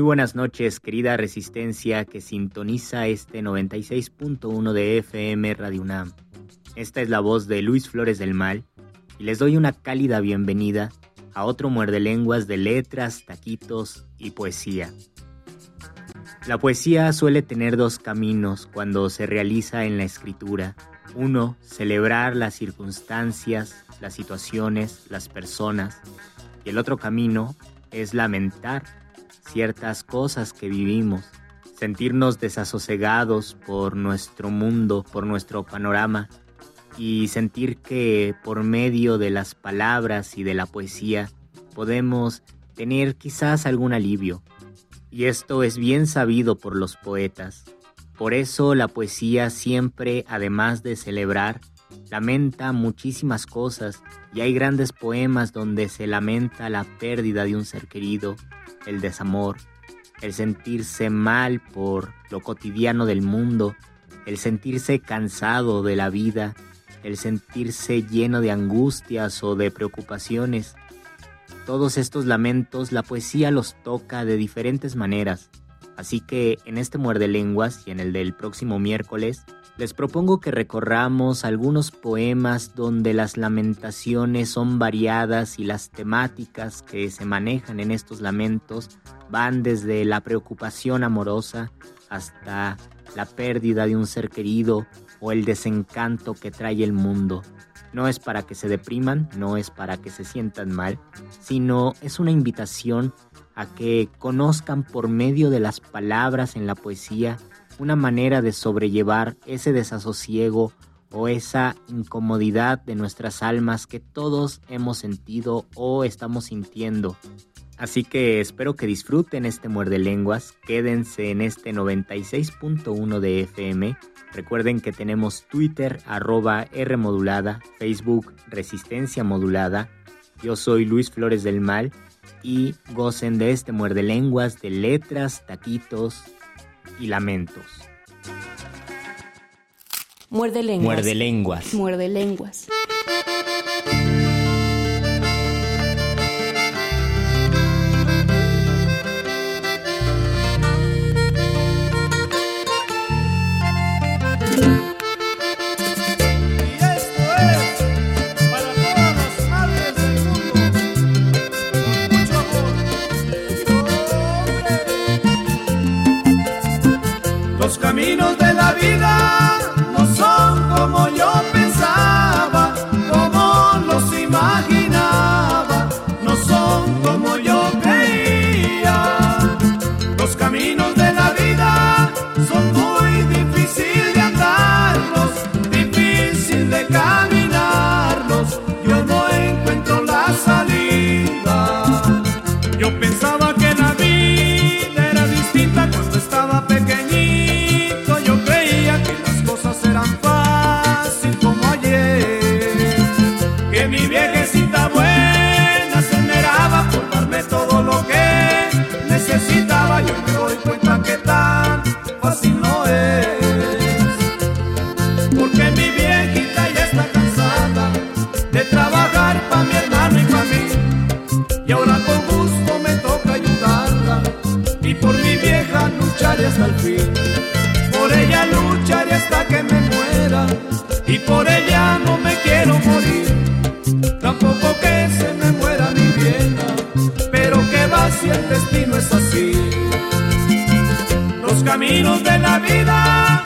Muy buenas noches, querida resistencia que sintoniza este 96.1 de FM Radio UNAM. Esta es la voz de Luis Flores del Mal y les doy una cálida bienvenida a otro muerde lenguas de letras, taquitos y poesía. La poesía suele tener dos caminos cuando se realiza en la escritura. Uno, celebrar las circunstancias, las situaciones, las personas. Y el otro camino es lamentar ciertas cosas que vivimos, sentirnos desasosegados por nuestro mundo, por nuestro panorama y sentir que por medio de las palabras y de la poesía podemos tener quizás algún alivio. Y esto es bien sabido por los poetas. Por eso la poesía siempre, además de celebrar, lamenta muchísimas cosas y hay grandes poemas donde se lamenta la pérdida de un ser querido, el desamor, el sentirse mal por lo cotidiano del mundo, el sentirse cansado de la vida, el sentirse lleno de angustias o de preocupaciones. Todos estos lamentos la poesía los toca de diferentes maneras, así que en este muerde lenguas y en el del próximo miércoles les propongo que recorramos algunos poemas donde las lamentaciones son variadas y las temáticas que se manejan en estos lamentos van desde la preocupación amorosa hasta la pérdida de un ser querido o el desencanto que trae el mundo. No es para que se depriman, no es para que se sientan mal, sino es una invitación a que conozcan por medio de las palabras en la poesía una manera de sobrellevar ese desasosiego o esa incomodidad de nuestras almas que todos hemos sentido o estamos sintiendo. Así que espero que disfruten este muerde lenguas, quédense en este 96.1 de FM. Recuerden que tenemos Twitter arroba R Facebook Resistencia modulada. Yo soy Luis Flores del Mal y gocen de este muerde lenguas de letras, taquitos, y lamentos. Muerde lenguas. Muerde lenguas. Muerde lenguas. Caminos de la vida Por ella lucharé hasta que me muera y por ella no me quiero morir. Tampoco que se me muera mi vieja, pero que va si el destino es así. Los caminos de la vida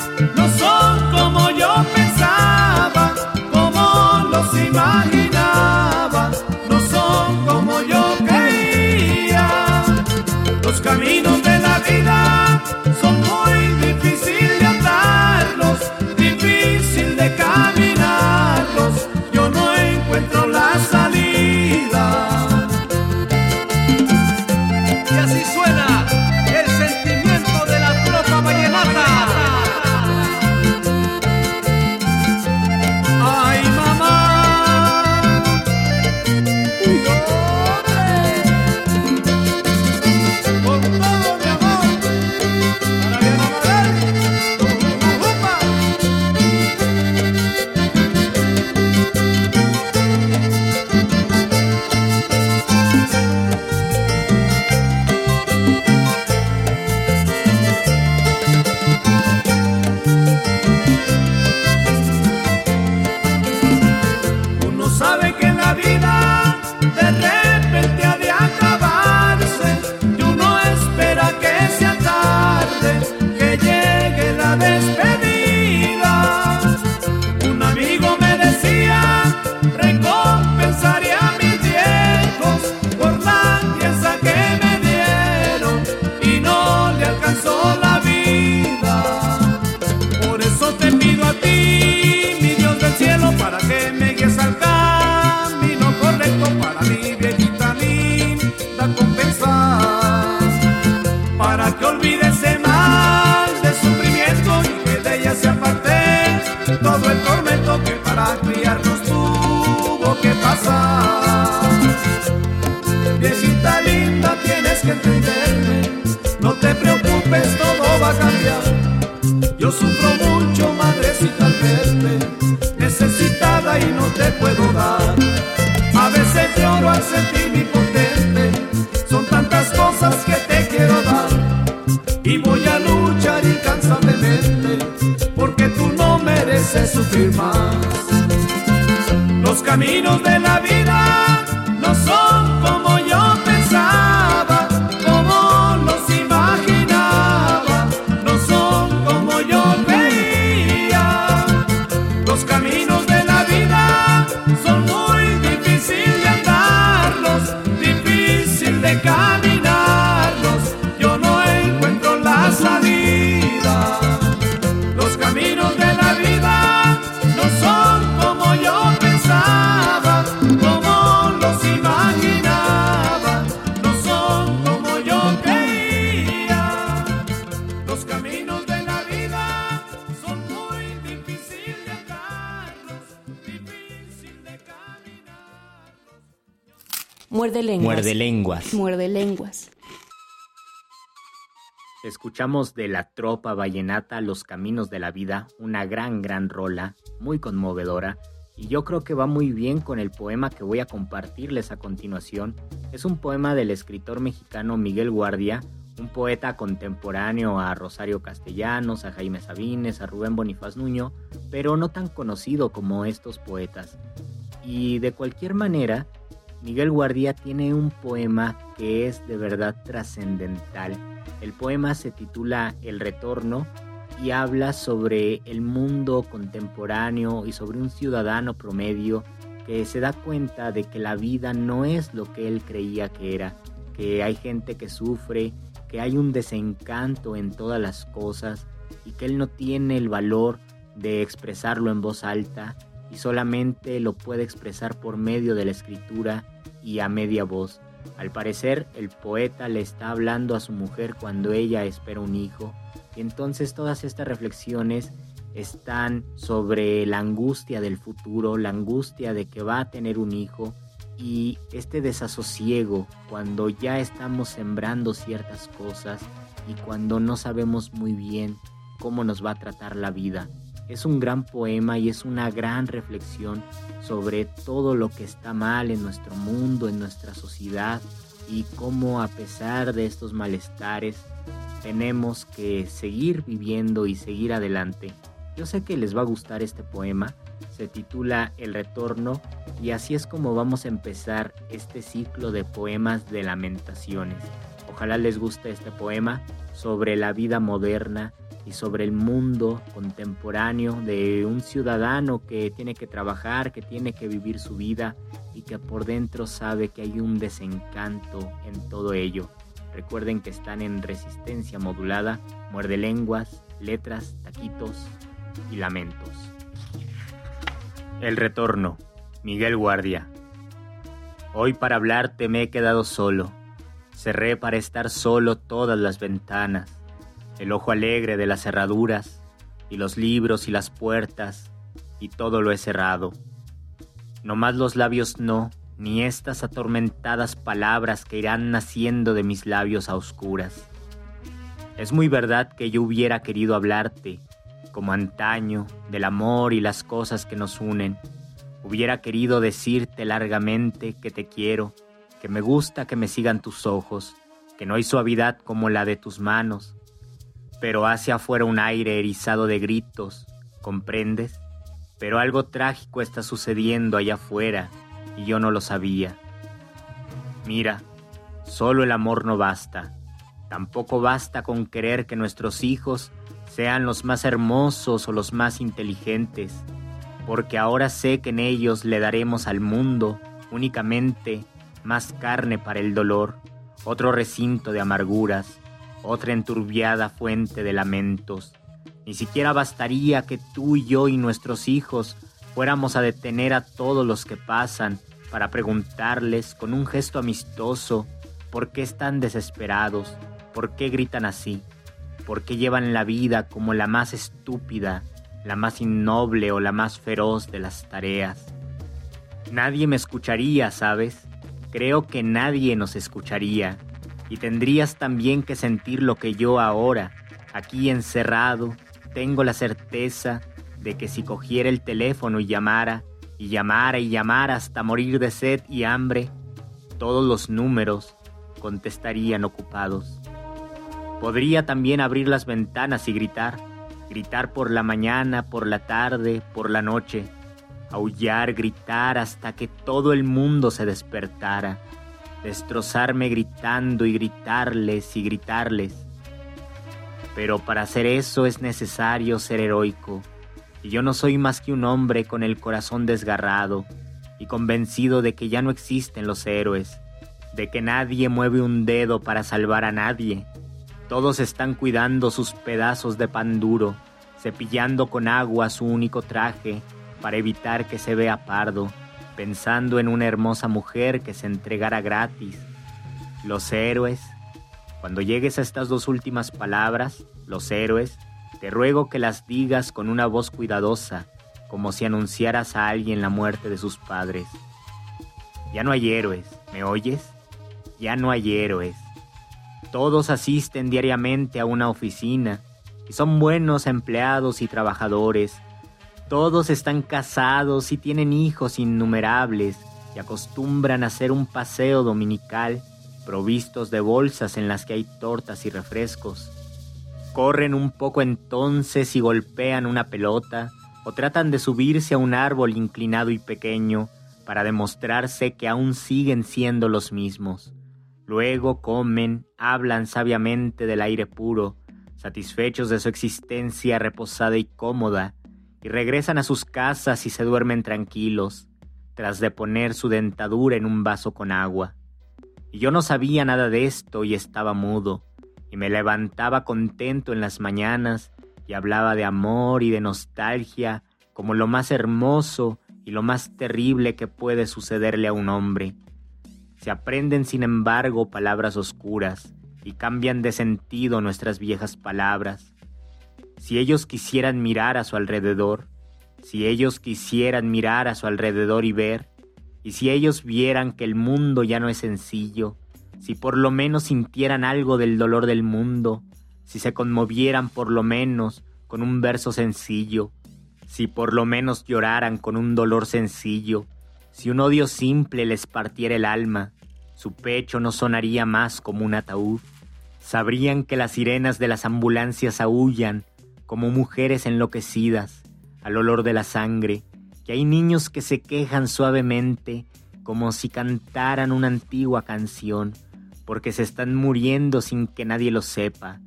Escuchamos de la tropa vallenata Los Caminos de la Vida, una gran, gran rola, muy conmovedora, y yo creo que va muy bien con el poema que voy a compartirles a continuación. Es un poema del escritor mexicano Miguel Guardia, un poeta contemporáneo a Rosario Castellanos, a Jaime Sabines, a Rubén Bonifaz Nuño, pero no tan conocido como estos poetas. Y de cualquier manera, Miguel Guardia tiene un poema que es de verdad trascendental. El poema se titula El Retorno y habla sobre el mundo contemporáneo y sobre un ciudadano promedio que se da cuenta de que la vida no es lo que él creía que era, que hay gente que sufre, que hay un desencanto en todas las cosas y que él no tiene el valor de expresarlo en voz alta y solamente lo puede expresar por medio de la escritura y a media voz. Al parecer, el poeta le está hablando a su mujer cuando ella espera un hijo, y entonces todas estas reflexiones están sobre la angustia del futuro, la angustia de que va a tener un hijo y este desasosiego cuando ya estamos sembrando ciertas cosas y cuando no sabemos muy bien cómo nos va a tratar la vida. Es un gran poema y es una gran reflexión sobre todo lo que está mal en nuestro mundo, en nuestra sociedad y cómo a pesar de estos malestares tenemos que seguir viviendo y seguir adelante. Yo sé que les va a gustar este poema, se titula El Retorno y así es como vamos a empezar este ciclo de poemas de lamentaciones. Ojalá les guste este poema sobre la vida moderna y sobre el mundo contemporáneo de un ciudadano que tiene que trabajar, que tiene que vivir su vida y que por dentro sabe que hay un desencanto en todo ello. Recuerden que están en resistencia modulada, muerde lenguas, letras, taquitos y lamentos. El retorno, Miguel Guardia. Hoy para hablarte me he quedado solo. Cerré para estar solo todas las ventanas el ojo alegre de las cerraduras, y los libros y las puertas, y todo lo he cerrado. No más los labios no, ni estas atormentadas palabras que irán naciendo de mis labios a oscuras. Es muy verdad que yo hubiera querido hablarte, como antaño, del amor y las cosas que nos unen. Hubiera querido decirte largamente que te quiero, que me gusta que me sigan tus ojos, que no hay suavidad como la de tus manos, pero hacia afuera un aire erizado de gritos, ¿comprendes? Pero algo trágico está sucediendo allá afuera y yo no lo sabía. Mira, solo el amor no basta. Tampoco basta con querer que nuestros hijos sean los más hermosos o los más inteligentes, porque ahora sé que en ellos le daremos al mundo únicamente más carne para el dolor, otro recinto de amarguras, otra enturbiada fuente de lamentos. Ni siquiera bastaría que tú y yo y nuestros hijos fuéramos a detener a todos los que pasan para preguntarles con un gesto amistoso por qué están desesperados, por qué gritan así, por qué llevan la vida como la más estúpida, la más innoble o la más feroz de las tareas. Nadie me escucharía, ¿sabes? Creo que nadie nos escucharía y tendrías también que sentir lo que yo ahora, aquí encerrado, tengo la certeza de que si cogiera el teléfono y llamara, y llamara y llamara hasta morir de sed y hambre, todos los números contestarían ocupados. Podría también abrir las ventanas y gritar, gritar por la mañana, por la tarde, por la noche, aullar, gritar hasta que todo el mundo se despertara destrozarme gritando y gritarles y gritarles. Pero para hacer eso es necesario ser heroico, y yo no soy más que un hombre con el corazón desgarrado y convencido de que ya no existen los héroes, de que nadie mueve un dedo para salvar a nadie. Todos están cuidando sus pedazos de pan duro, cepillando con agua su único traje para evitar que se vea pardo pensando en una hermosa mujer que se entregara gratis. Los héroes, cuando llegues a estas dos últimas palabras, los héroes, te ruego que las digas con una voz cuidadosa, como si anunciaras a alguien la muerte de sus padres. Ya no hay héroes, ¿me oyes? Ya no hay héroes. Todos asisten diariamente a una oficina y son buenos empleados y trabajadores todos están casados y tienen hijos innumerables y acostumbran a hacer un paseo dominical provistos de bolsas en las que hay tortas y refrescos. Corren un poco entonces y golpean una pelota o tratan de subirse a un árbol inclinado y pequeño para demostrarse que aún siguen siendo los mismos. Luego comen, hablan sabiamente del aire puro, satisfechos de su existencia reposada y cómoda, y regresan a sus casas y se duermen tranquilos, tras de poner su dentadura en un vaso con agua. Y yo no sabía nada de esto y estaba mudo, y me levantaba contento en las mañanas y hablaba de amor y de nostalgia como lo más hermoso y lo más terrible que puede sucederle a un hombre. Se aprenden sin embargo palabras oscuras y cambian de sentido nuestras viejas palabras si ellos quisieran mirar a su alrededor, si ellos quisieran mirar a su alrededor y ver, y si ellos vieran que el mundo ya no es sencillo, si por lo menos sintieran algo del dolor del mundo, si se conmovieran por lo menos con un verso sencillo, si por lo menos lloraran con un dolor sencillo, si un odio simple les partiera el alma, su pecho no sonaría más como un ataúd, sabrían que las sirenas de las ambulancias aullan como mujeres enloquecidas al olor de la sangre, que hay niños que se quejan suavemente como si cantaran una antigua canción, porque se están muriendo sin que nadie lo sepa,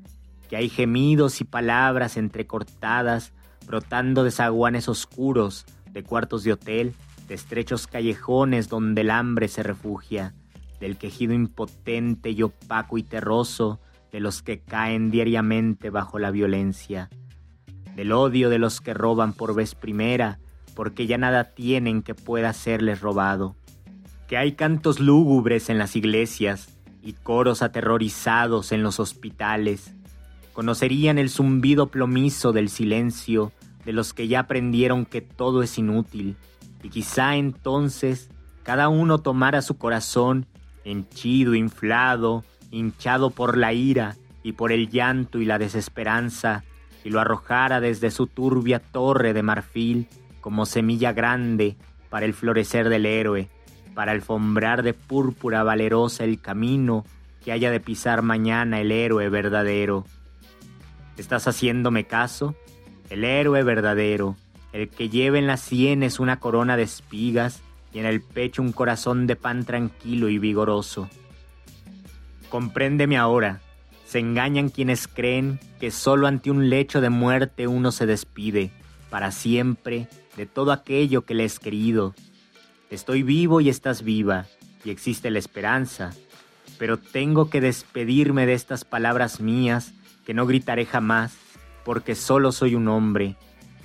que hay gemidos y palabras entrecortadas brotando de zaguanes oscuros, de cuartos de hotel, de estrechos callejones donde el hambre se refugia, del quejido impotente y opaco y terroso de los que caen diariamente bajo la violencia, del odio de los que roban por vez primera, porque ya nada tienen que pueda serles robado, que hay cantos lúgubres en las iglesias y coros aterrorizados en los hospitales, conocerían el zumbido plomizo del silencio de los que ya aprendieron que todo es inútil, y quizá entonces cada uno tomara su corazón henchido, inflado, hinchado por la ira y por el llanto y la desesperanza, y lo arrojara desde su turbia torre de marfil como semilla grande para el florecer del héroe, para alfombrar de púrpura valerosa el camino que haya de pisar mañana el héroe verdadero. ¿Estás haciéndome caso? El héroe verdadero, el que lleva en las sienes una corona de espigas y en el pecho un corazón de pan tranquilo y vigoroso. Compréndeme ahora, se engañan quienes creen que solo ante un lecho de muerte uno se despide, para siempre, de todo aquello que le es querido. Estoy vivo y estás viva, y existe la esperanza, pero tengo que despedirme de estas palabras mías que no gritaré jamás, porque solo soy un hombre,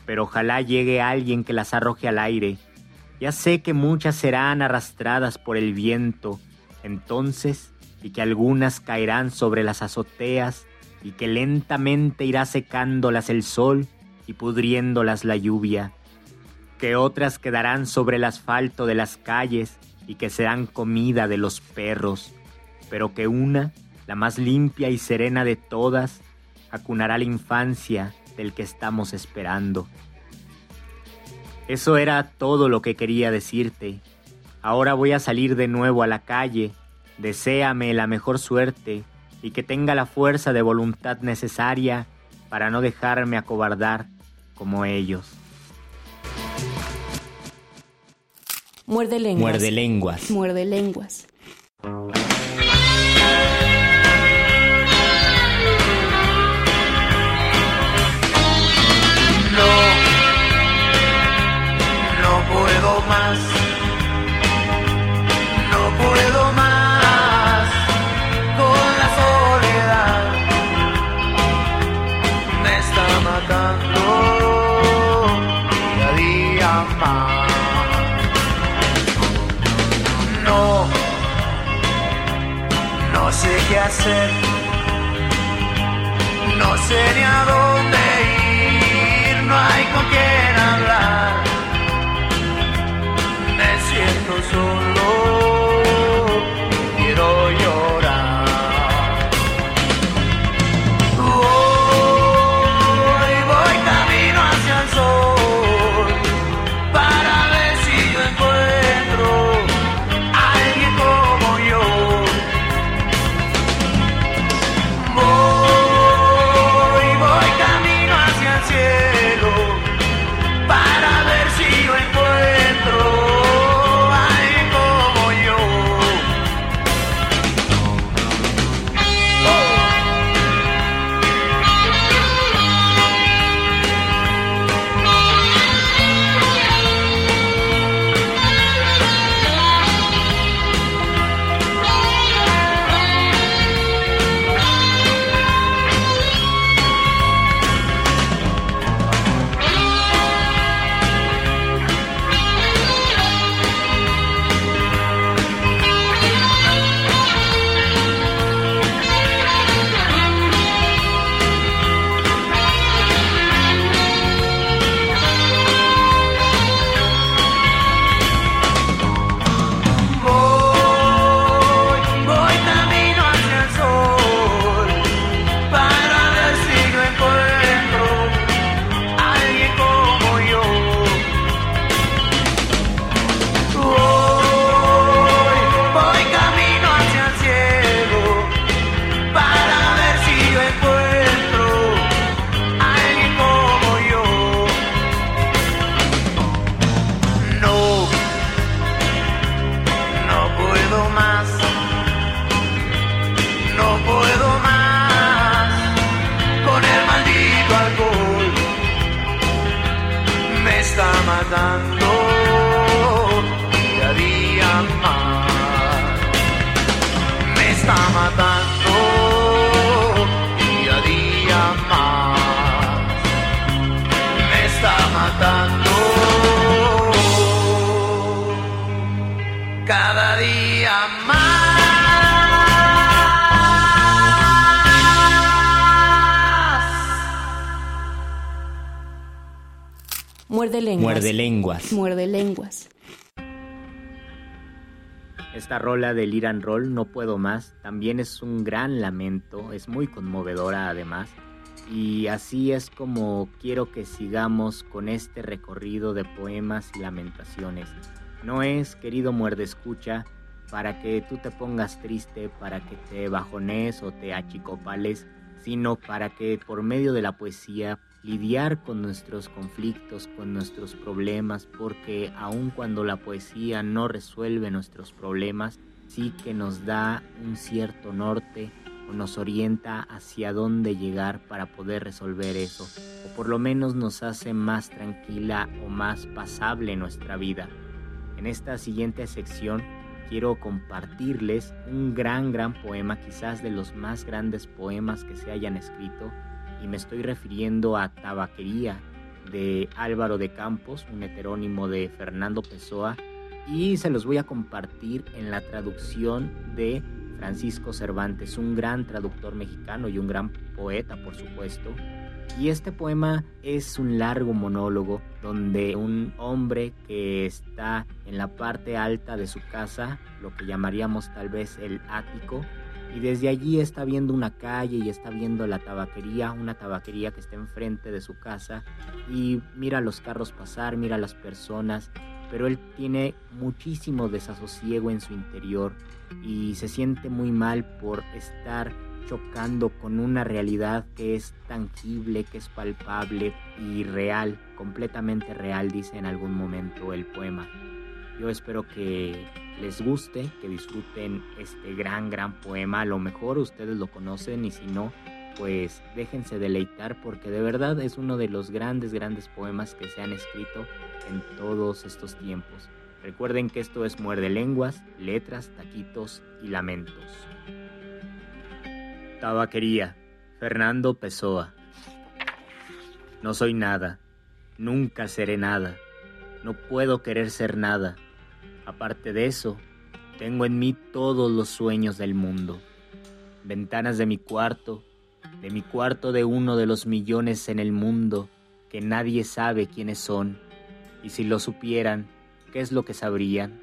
pero ojalá llegue alguien que las arroje al aire. Ya sé que muchas serán arrastradas por el viento, entonces y que algunas caerán sobre las azoteas y que lentamente irá secándolas el sol y pudriéndolas la lluvia, que otras quedarán sobre el asfalto de las calles y que serán comida de los perros, pero que una, la más limpia y serena de todas, acunará la infancia del que estamos esperando. Eso era todo lo que quería decirte. Ahora voy a salir de nuevo a la calle Deséame la mejor suerte y que tenga la fuerza de voluntad necesaria para no dejarme acobardar como ellos. Muerde lenguas. Muerde lenguas. Muerde lenguas. Hacer. No sé ni a dónde ir, no hay con quién hablar. Me siento solo, lenguas. Muerde lenguas. Muerde lenguas. Esta rola del Iran Roll, No Puedo Más, también es un gran lamento, es muy conmovedora además. Y así es como quiero que sigamos con este recorrido de poemas y lamentaciones. No es, querido muerde escucha, para que tú te pongas triste, para que te bajones o te achicopales, sino para que por medio de la poesía lidiar con nuestros conflictos, con nuestros problemas, porque aun cuando la poesía no resuelve nuestros problemas, sí que nos da un cierto norte o nos orienta hacia dónde llegar para poder resolver eso, o por lo menos nos hace más tranquila o más pasable nuestra vida. En esta siguiente sección quiero compartirles un gran, gran poema, quizás de los más grandes poemas que se hayan escrito, y me estoy refiriendo a Tabaquería de Álvaro de Campos, un heterónimo de Fernando Pessoa, y se los voy a compartir en la traducción de Francisco Cervantes, un gran traductor mexicano y un gran poeta, por supuesto. Y este poema es un largo monólogo donde un hombre que está en la parte alta de su casa, lo que llamaríamos tal vez el ático, y desde allí está viendo una calle y está viendo la tabaquería, una tabaquería que está enfrente de su casa y mira los carros pasar, mira las personas, pero él tiene muchísimo desasosiego en su interior y se siente muy mal por estar chocando con una realidad que es tangible, que es palpable y real, completamente real, dice en algún momento el poema. Yo espero que les guste, que disfruten este gran, gran poema. A lo mejor ustedes lo conocen y si no, pues déjense deleitar porque de verdad es uno de los grandes, grandes poemas que se han escrito en todos estos tiempos. Recuerden que esto es Muerde Lenguas, Letras, Taquitos y Lamentos. Tabaquería, Fernando Pessoa. No soy nada, nunca seré nada, no puedo querer ser nada. Aparte de eso, tengo en mí todos los sueños del mundo. Ventanas de mi cuarto, de mi cuarto de uno de los millones en el mundo que nadie sabe quiénes son, y si lo supieran, ¿qué es lo que sabrían?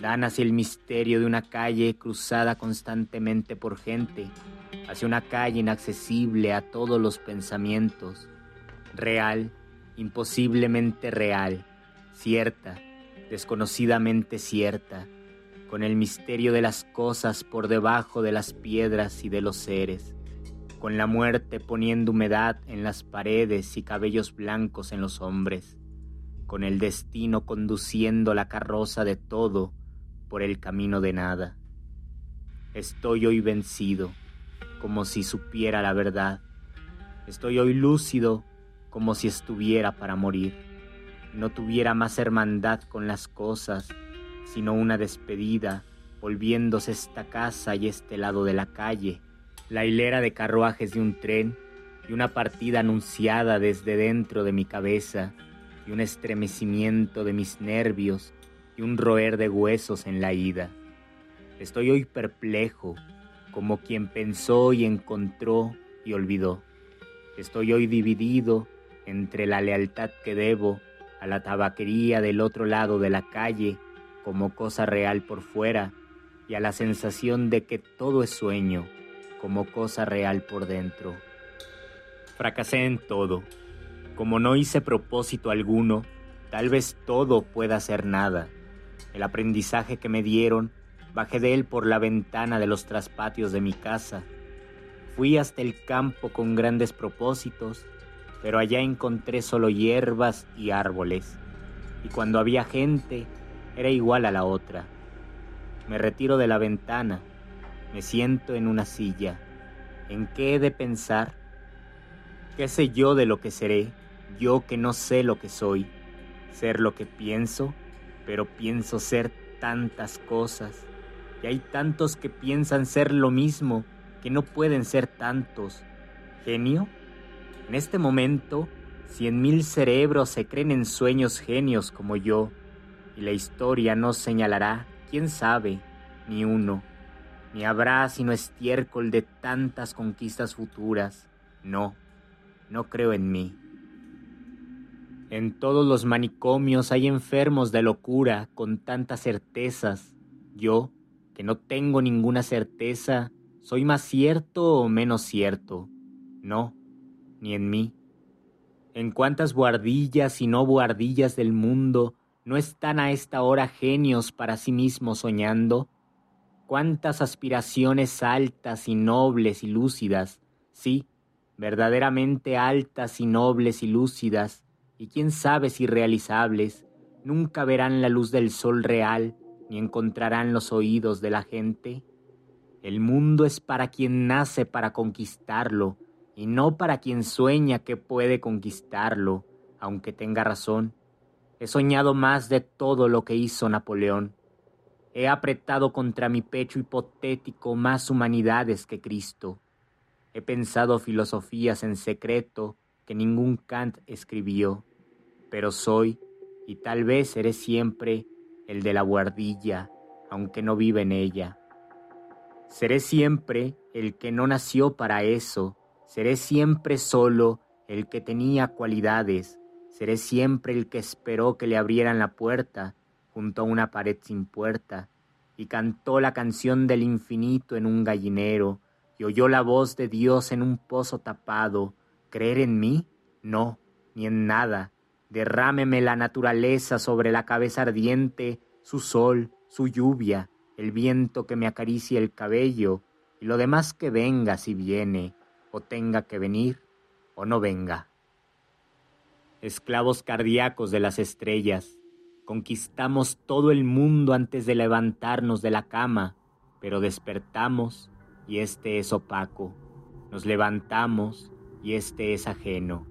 Dan hacia el misterio de una calle cruzada constantemente por gente, hacia una calle inaccesible a todos los pensamientos, real, imposiblemente real, cierta, desconocidamente cierta, con el misterio de las cosas por debajo de las piedras y de los seres, con la muerte poniendo humedad en las paredes y cabellos blancos en los hombres, con el destino conduciendo la carroza de todo por el camino de nada. Estoy hoy vencido, como si supiera la verdad. Estoy hoy lúcido, como si estuviera para morir. No tuviera más hermandad con las cosas, sino una despedida, volviéndose esta casa y este lado de la calle, la hilera de carruajes de un tren y una partida anunciada desde dentro de mi cabeza y un estremecimiento de mis nervios y un roer de huesos en la ida. Estoy hoy perplejo, como quien pensó y encontró y olvidó. Estoy hoy dividido entre la lealtad que debo a la tabaquería del otro lado de la calle como cosa real por fuera y a la sensación de que todo es sueño como cosa real por dentro. Fracasé en todo. Como no hice propósito alguno, tal vez todo pueda ser nada. El aprendizaje que me dieron, bajé de él por la ventana de los traspatios de mi casa. Fui hasta el campo con grandes propósitos, pero allá encontré solo hierbas y árboles. Y cuando había gente, era igual a la otra. Me retiro de la ventana, me siento en una silla. ¿En qué he de pensar? ¿Qué sé yo de lo que seré, yo que no sé lo que soy? ser lo que pienso, pero pienso ser tantas cosas. Y hay tantos que piensan ser lo mismo, que no pueden ser tantos. ¿Genio? En este momento, cien mil cerebros se creen en sueños genios como yo, y la historia no señalará, quién sabe, ni uno, ni habrá sino estiércol de tantas conquistas futuras. No, no creo en mí. En todos los manicomios hay enfermos de locura con tantas certezas. Yo, que no tengo ninguna certeza, ¿soy más cierto o menos cierto? No, ni en mí. En cuántas buhardillas y no buhardillas del mundo no están a esta hora genios para sí mismos soñando. Cuántas aspiraciones altas y nobles y lúcidas, sí, verdaderamente altas y nobles y lúcidas, y quién sabe si realizables, nunca verán la luz del sol real ni encontrarán los oídos de la gente. El mundo es para quien nace para conquistarlo y no para quien sueña que puede conquistarlo, aunque tenga razón. He soñado más de todo lo que hizo Napoleón. He apretado contra mi pecho hipotético más humanidades que Cristo. He pensado filosofías en secreto que ningún Kant escribió, pero soy, y tal vez seré siempre, el de la guardilla, aunque no vive en ella. Seré siempre el que no nació para eso, seré siempre solo el que tenía cualidades, seré siempre el que esperó que le abrieran la puerta junto a una pared sin puerta, y cantó la canción del infinito en un gallinero, y oyó la voz de Dios en un pozo tapado, ¿Creer en mí? No, ni en nada. Derrámeme la naturaleza sobre la cabeza ardiente, su sol, su lluvia, el viento que me acaricie el cabello, y lo demás que venga si viene, o tenga que venir, o no venga. Esclavos cardíacos de las estrellas, conquistamos todo el mundo antes de levantarnos de la cama, pero despertamos y este es opaco. Nos levantamos y este es ajeno.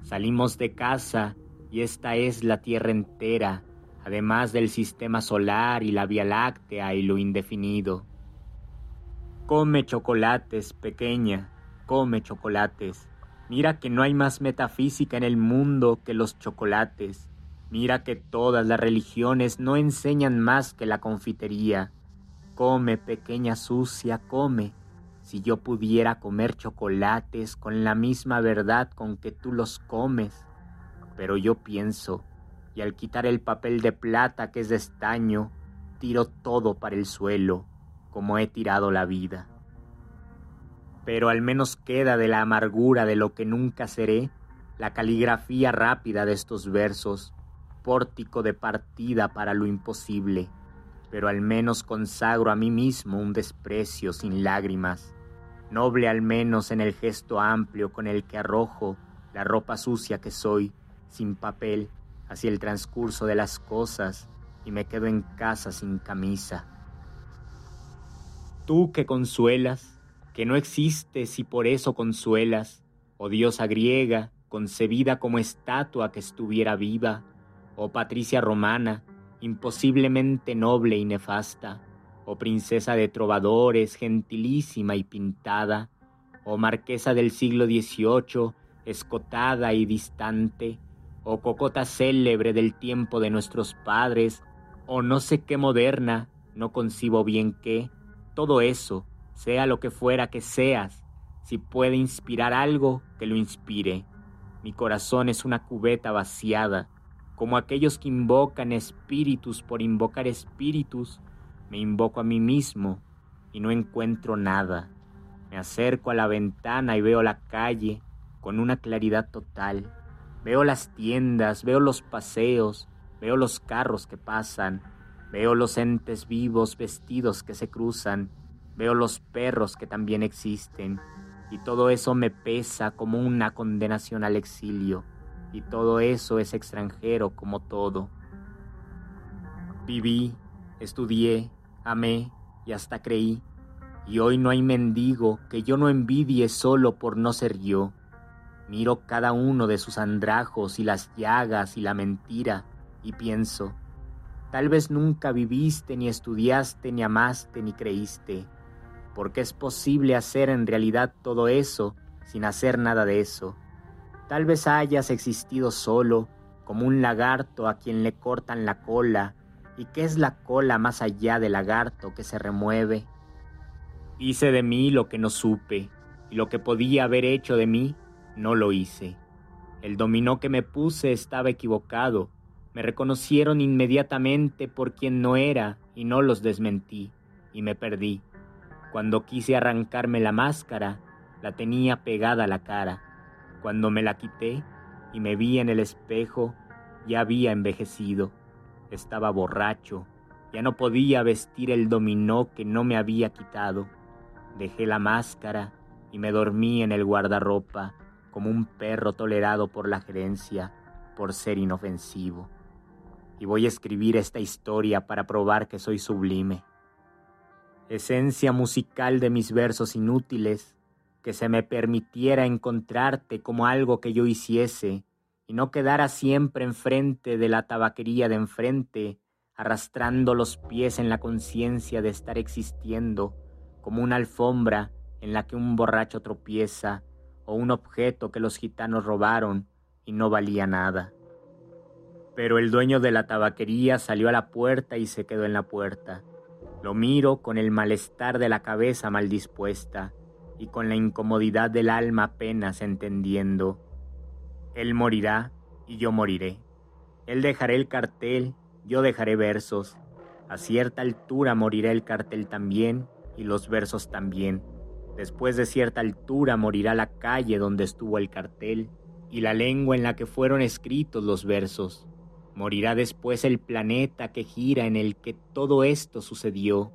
Salimos de casa y esta es la Tierra entera, además del sistema solar y la Vía Láctea y lo indefinido. Come chocolates, pequeña, come chocolates. Mira que no hay más metafísica en el mundo que los chocolates. Mira que todas las religiones no enseñan más que la confitería. Come, pequeña sucia, come. Si yo pudiera comer chocolates con la misma verdad con que tú los comes, pero yo pienso, y al quitar el papel de plata que es de estaño, tiro todo para el suelo, como he tirado la vida. Pero al menos queda de la amargura de lo que nunca seré la caligrafía rápida de estos versos, pórtico de partida para lo imposible, pero al menos consagro a mí mismo un desprecio sin lágrimas noble al menos en el gesto amplio con el que arrojo la ropa sucia que soy, sin papel, hacia el transcurso de las cosas y me quedo en casa sin camisa. Tú que consuelas, que no existes y por eso consuelas, oh diosa griega, concebida como estatua que estuviera viva, oh patricia romana, imposiblemente noble y nefasta, o princesa de trovadores, gentilísima y pintada, o marquesa del siglo XVIII, escotada y distante, o cocota célebre del tiempo de nuestros padres, o no sé qué moderna, no concibo bien qué, todo eso, sea lo que fuera que seas, si puede inspirar algo, que lo inspire. Mi corazón es una cubeta vaciada, como aquellos que invocan espíritus por invocar espíritus, me invoco a mí mismo y no encuentro nada. Me acerco a la ventana y veo la calle con una claridad total. Veo las tiendas, veo los paseos, veo los carros que pasan, veo los entes vivos vestidos que se cruzan, veo los perros que también existen, y todo eso me pesa como una condenación al exilio, y todo eso es extranjero como todo. Viví, estudié, amé y hasta creí, y hoy no hay mendigo que yo no envidie solo por no ser yo. Miro cada uno de sus andrajos y las llagas y la mentira, y pienso, tal vez nunca viviste, ni estudiaste, ni amaste, ni creíste, porque es posible hacer en realidad todo eso sin hacer nada de eso. Tal vez hayas existido solo, como un lagarto a quien le cortan la cola, y qué es la cola más allá del lagarto que se remueve. Hice de mí lo que no supe, y lo que podía haber hecho de mí, no lo hice. El dominó que me puse estaba equivocado, me reconocieron inmediatamente por quien no era y no los desmentí, y me perdí. Cuando quise arrancarme la máscara, la tenía pegada a la cara. Cuando me la quité y me vi en el espejo, ya había envejecido. Estaba borracho, ya no podía vestir el dominó que no me había quitado. Dejé la máscara y me dormí en el guardarropa como un perro tolerado por la gerencia por ser inofensivo. Y voy a escribir esta historia para probar que soy sublime. Esencia musical de mis versos inútiles, que se me permitiera encontrarte como algo que yo hiciese y no quedara siempre enfrente de la tabaquería de enfrente, arrastrando los pies en la conciencia de estar existiendo como una alfombra en la que un borracho tropieza o un objeto que los gitanos robaron y no valía nada. Pero el dueño de la tabaquería salió a la puerta y se quedó en la puerta. Lo miro con el malestar de la cabeza mal dispuesta y con la incomodidad del alma apenas entendiendo. Él morirá y yo moriré. Él dejará el cartel, yo dejaré versos. A cierta altura morirá el cartel también y los versos también. Después de cierta altura morirá la calle donde estuvo el cartel y la lengua en la que fueron escritos los versos. Morirá después el planeta que gira en el que todo esto sucedió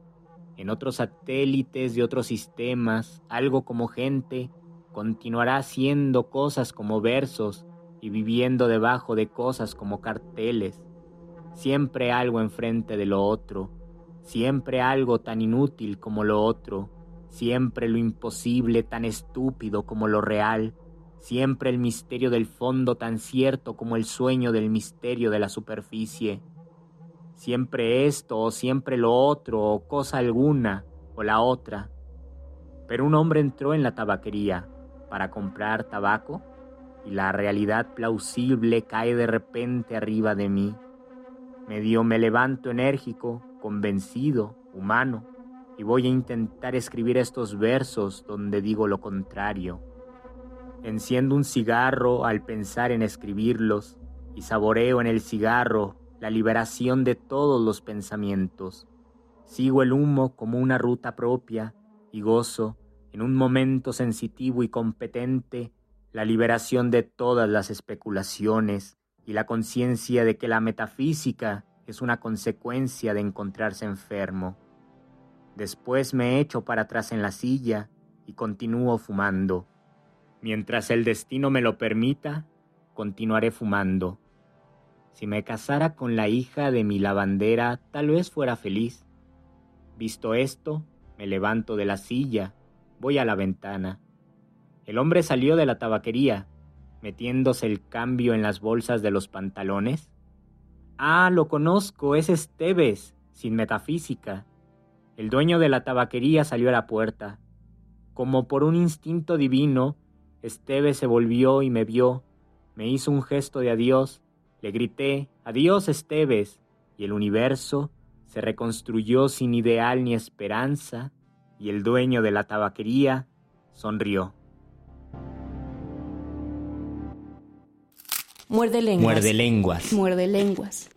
en otros satélites de otros sistemas, algo como gente, continuará haciendo cosas como versos y viviendo debajo de cosas como carteles. Siempre algo enfrente de lo otro, siempre algo tan inútil como lo otro, siempre lo imposible tan estúpido como lo real, siempre el misterio del fondo tan cierto como el sueño del misterio de la superficie siempre esto o siempre lo otro o cosa alguna o la otra. Pero un hombre entró en la tabaquería para comprar tabaco y la realidad plausible cae de repente arriba de mí. Medio me levanto enérgico, convencido, humano, y voy a intentar escribir estos versos donde digo lo contrario. Enciendo un cigarro al pensar en escribirlos y saboreo en el cigarro la liberación de todos los pensamientos. Sigo el humo como una ruta propia y gozo, en un momento sensitivo y competente, la liberación de todas las especulaciones y la conciencia de que la metafísica es una consecuencia de encontrarse enfermo. Después me echo para atrás en la silla y continúo fumando. Mientras el destino me lo permita, continuaré fumando. Si me casara con la hija de mi lavandera, tal vez fuera feliz. Visto esto, me levanto de la silla, voy a la ventana. El hombre salió de la tabaquería, metiéndose el cambio en las bolsas de los pantalones. Ah, lo conozco, es Esteves, sin metafísica. El dueño de la tabaquería salió a la puerta. Como por un instinto divino, Esteves se volvió y me vio, me hizo un gesto de adiós le grité, adiós Esteves, y el universo se reconstruyó sin ideal ni esperanza, y el dueño de la tabaquería sonrió. Muerde lenguas. Muerde lenguas. Muerde lenguas.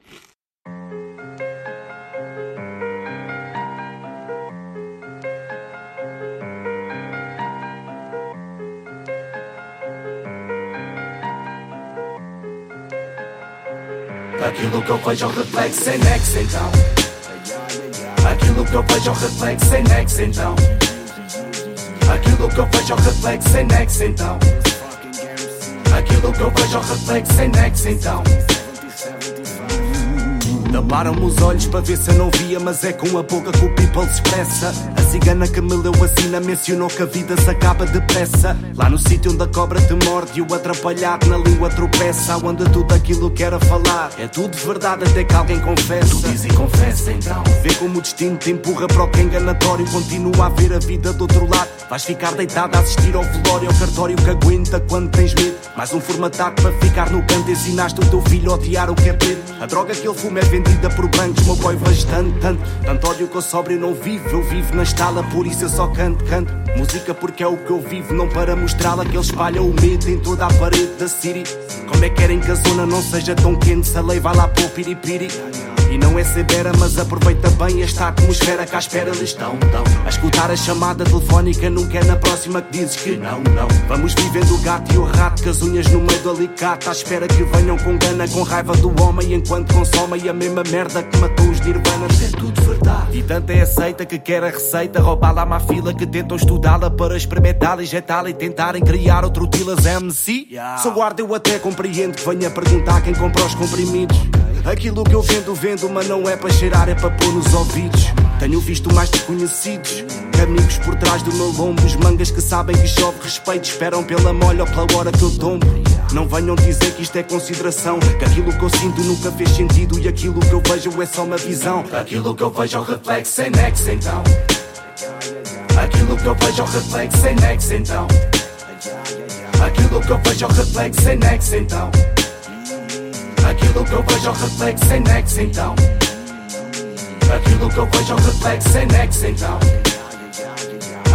Aquilo que eu vejo reflexo em nexo então. Aquilo que eu vejo reflexo em nexo então. Aquilo que eu vejo reflexo em nexo então. Aquilo que eu vejo reflexo em nexo então. Taparam-me os olhos para ver se eu não via Mas é com a boca que o people se expressa cigana que me leu a sina mencionou que a vida se acaba depressa. Lá no sítio onde a cobra te morde e o atrapalhado na língua tropeça. Onde tudo aquilo que era falar é tudo verdade até que alguém confessa. Tu diz e confessa então. Vê como o destino te empurra para o que é enganatório. Continua a ver a vida do outro lado. Vais ficar deitado a assistir ao velório, ao cartório que aguenta quando tens medo. Mais um formatado para ficar no canto. Ensinaste o teu filho a odiar o que é preto. A droga que ele fuma é vendida por brancos. Meu boy vejo tanto, tanto. Tanto ódio que eu sóbrio não vivo. Eu vivo na estala, por isso eu só canto, canto. Música porque é o que eu vivo, não para mostrá-la que ele espalha o medo em toda a parede da city. Como é que querem que a zona não seja tão quente? Se a lei vai lá para o piripiri. E não é severa, mas aproveita bem esta atmosfera que à espera eles estão, estão. A escutar a chamada telefónica, nunca é na próxima que dizes que não, não. Vamos vivendo o gato e o rato, com as unhas no meio do alicate, à espera que venham com gana, com raiva do homem, enquanto consomem a mesma merda que matou os nirvanas. É tudo verdade. E tanto é aceita que quer a receita, roubá-la à má fila, que tentam estudá-la para experimentá-la, injetá-la e tentarem criar outro Tilas MC. Sou guarda, eu até compreendo que venha perguntar quem compra os comprimidos. Aquilo que eu vendo, vendo, mas não é para cheirar, é para pôr nos ouvidos. Tenho visto mais desconhecidos, amigos por trás do meu lombo. Os mangas que sabem que chove respeito, esperam pela molha ou pela hora que eu tombo. Não venham dizer que isto é consideração, que aquilo que eu sinto nunca fez sentido e aquilo que eu vejo é só uma visão. Aquilo que eu vejo é o reflexo sem nexo, então. Aquilo que eu vejo é o reflexo sem nexo, então. Aquilo que eu vejo é o reflexo sem nexo, então. Aquilo que eu vejo é o reflexo sem nexo, então. Aquilo que eu vejo é o reflexo sem nexo, então.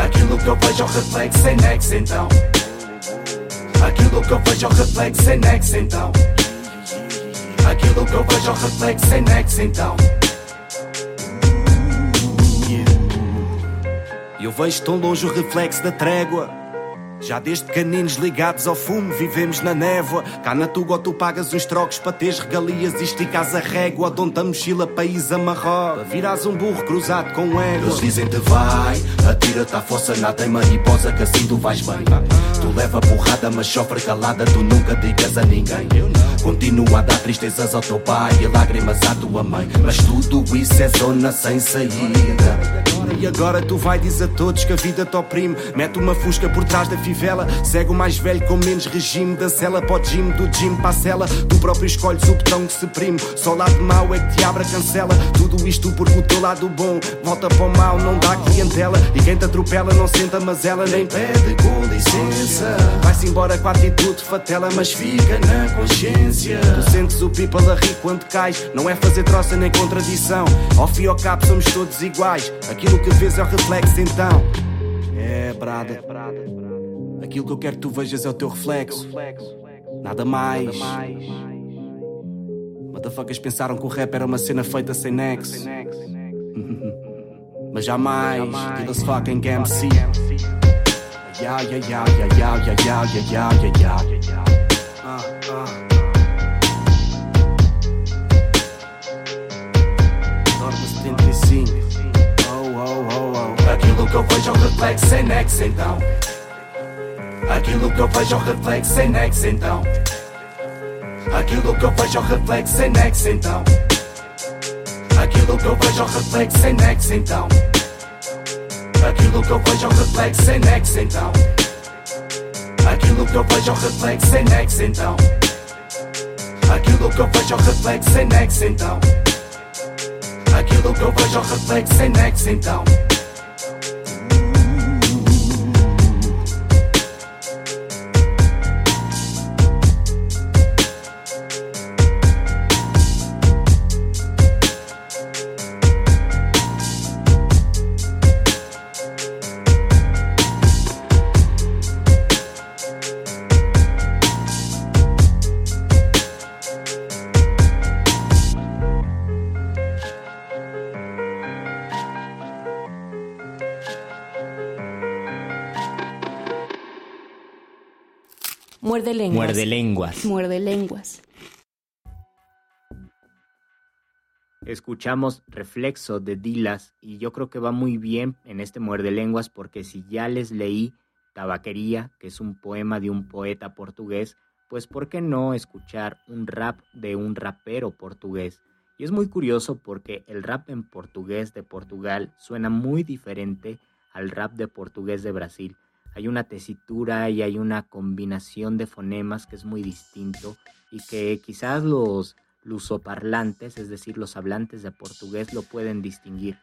Aquilo que eu vejo é o reflexo sem nexo, então. Aquilo que eu vejo é o reflexo sem nexo, então. Aquilo que eu vejo é o reflexo sem nexo, então. Eu vejo tão longe o reflexo da trégua. Já desde pequeninos ligados ao fumo, vivemos na névoa. Cá na Tuga tu pagas uns trocos para teres regalias e esticas a régua. Dão-te a mochila ires amarrar. Virás um burro cruzado com ego. Eles dizem-te vai, atira-te à fossa na tem mariposa que assim tu vais bem. Tu leva porrada, mas sofre calada, tu nunca digas a ninguém. Continua a dar tristezas ao teu pai e lágrimas à tua mãe. Mas tudo isso é zona sem saída. E agora tu vai diz a todos que a vida te oprime. Mete uma fusca por trás da fivela. Segue o mais velho com menos regime. Da cela para o gym, do gym para a cela. Tu próprio escolhes o botão que se prime. Só o lado mau é que te abre a cancela. Tudo isto porque o teu lado bom volta para o mau, não dá clientela. E quem te atropela não senta, mas ela nem pede com licença. Vai-se embora com a atitude fatela, mas fica na consciência. Tu sentes o people a rir quando cais. Não é fazer troça nem contradição. Ao fim e ao cabo somos todos iguais. Aquilo que vês é o reflexo então. É, brada. Aquilo que eu quero que tu vejas é o teu reflexo. Nada mais. Motherfuckers pensaram que o rap era uma cena feita sem nexo. Mas jamais. Kill as fucking MC. Yeah, yeah, yeah, yeah, yeah, yeah, yeah, yeah, yeah, yeah, yeah. Ah, que eu vejo é o reflexo sem nexo, então. Aquilo que eu vejo é o reflexo sem nexo, então. Aquilo que eu vejo é o reflexo sem nexo, então. Aquilo que eu vejo é o reflexo sem nexo, então. Aquilo que eu vejo é o reflexo sem nexo, então. Aquilo que eu vejo é o reflexo sem nexo, então. Aquilo que eu vejo é o reflexo sem nexo, então. Aquilo que eu vejo é o reflexo sem nexo, então. Muerde lenguas. Muerde lenguas. Muerde lenguas. Escuchamos Reflexo de Dilas y yo creo que va muy bien en este muerde lenguas porque si ya les leí Tabaquería, que es un poema de un poeta portugués, pues ¿por qué no escuchar un rap de un rapero portugués? Y es muy curioso porque el rap en portugués de Portugal suena muy diferente al rap de portugués de Brasil. Hay una tesitura y hay una combinación de fonemas que es muy distinto y que quizás los lusoparlantes, es decir, los hablantes de portugués, lo pueden distinguir.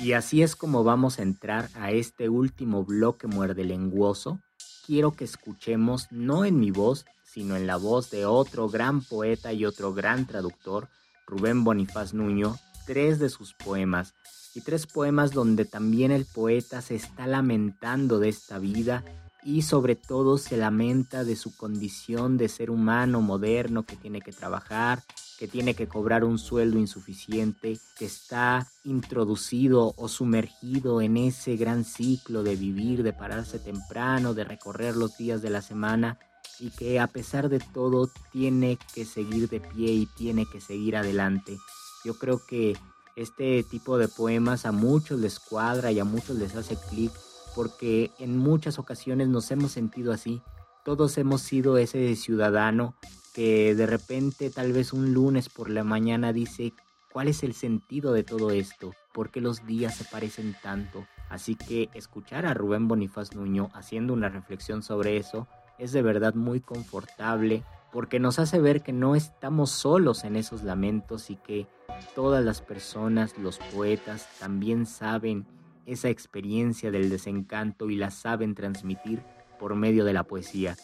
Y así es como vamos a entrar a este último bloque muerde lenguoso. Quiero que escuchemos, no en mi voz, sino en la voz de otro gran poeta y otro gran traductor, Rubén Bonifaz Nuño, tres de sus poemas, y tres poemas donde también el poeta se está lamentando de esta vida y sobre todo se lamenta de su condición de ser humano moderno que tiene que trabajar, que tiene que cobrar un sueldo insuficiente, que está introducido o sumergido en ese gran ciclo de vivir, de pararse temprano, de recorrer los días de la semana y que a pesar de todo tiene que seguir de pie y tiene que seguir adelante. Yo creo que este tipo de poemas a muchos les cuadra y a muchos les hace clic porque en muchas ocasiones nos hemos sentido así. Todos hemos sido ese ciudadano que de repente tal vez un lunes por la mañana dice, ¿cuál es el sentido de todo esto? ¿Por qué los días se parecen tanto? Así que escuchar a Rubén Bonifaz Nuño haciendo una reflexión sobre eso es de verdad muy confortable porque nos hace ver que no estamos solos en esos lamentos y que todas las personas, los poetas, también saben esa experiencia del desencanto y la saben transmitir por medio de la poesía.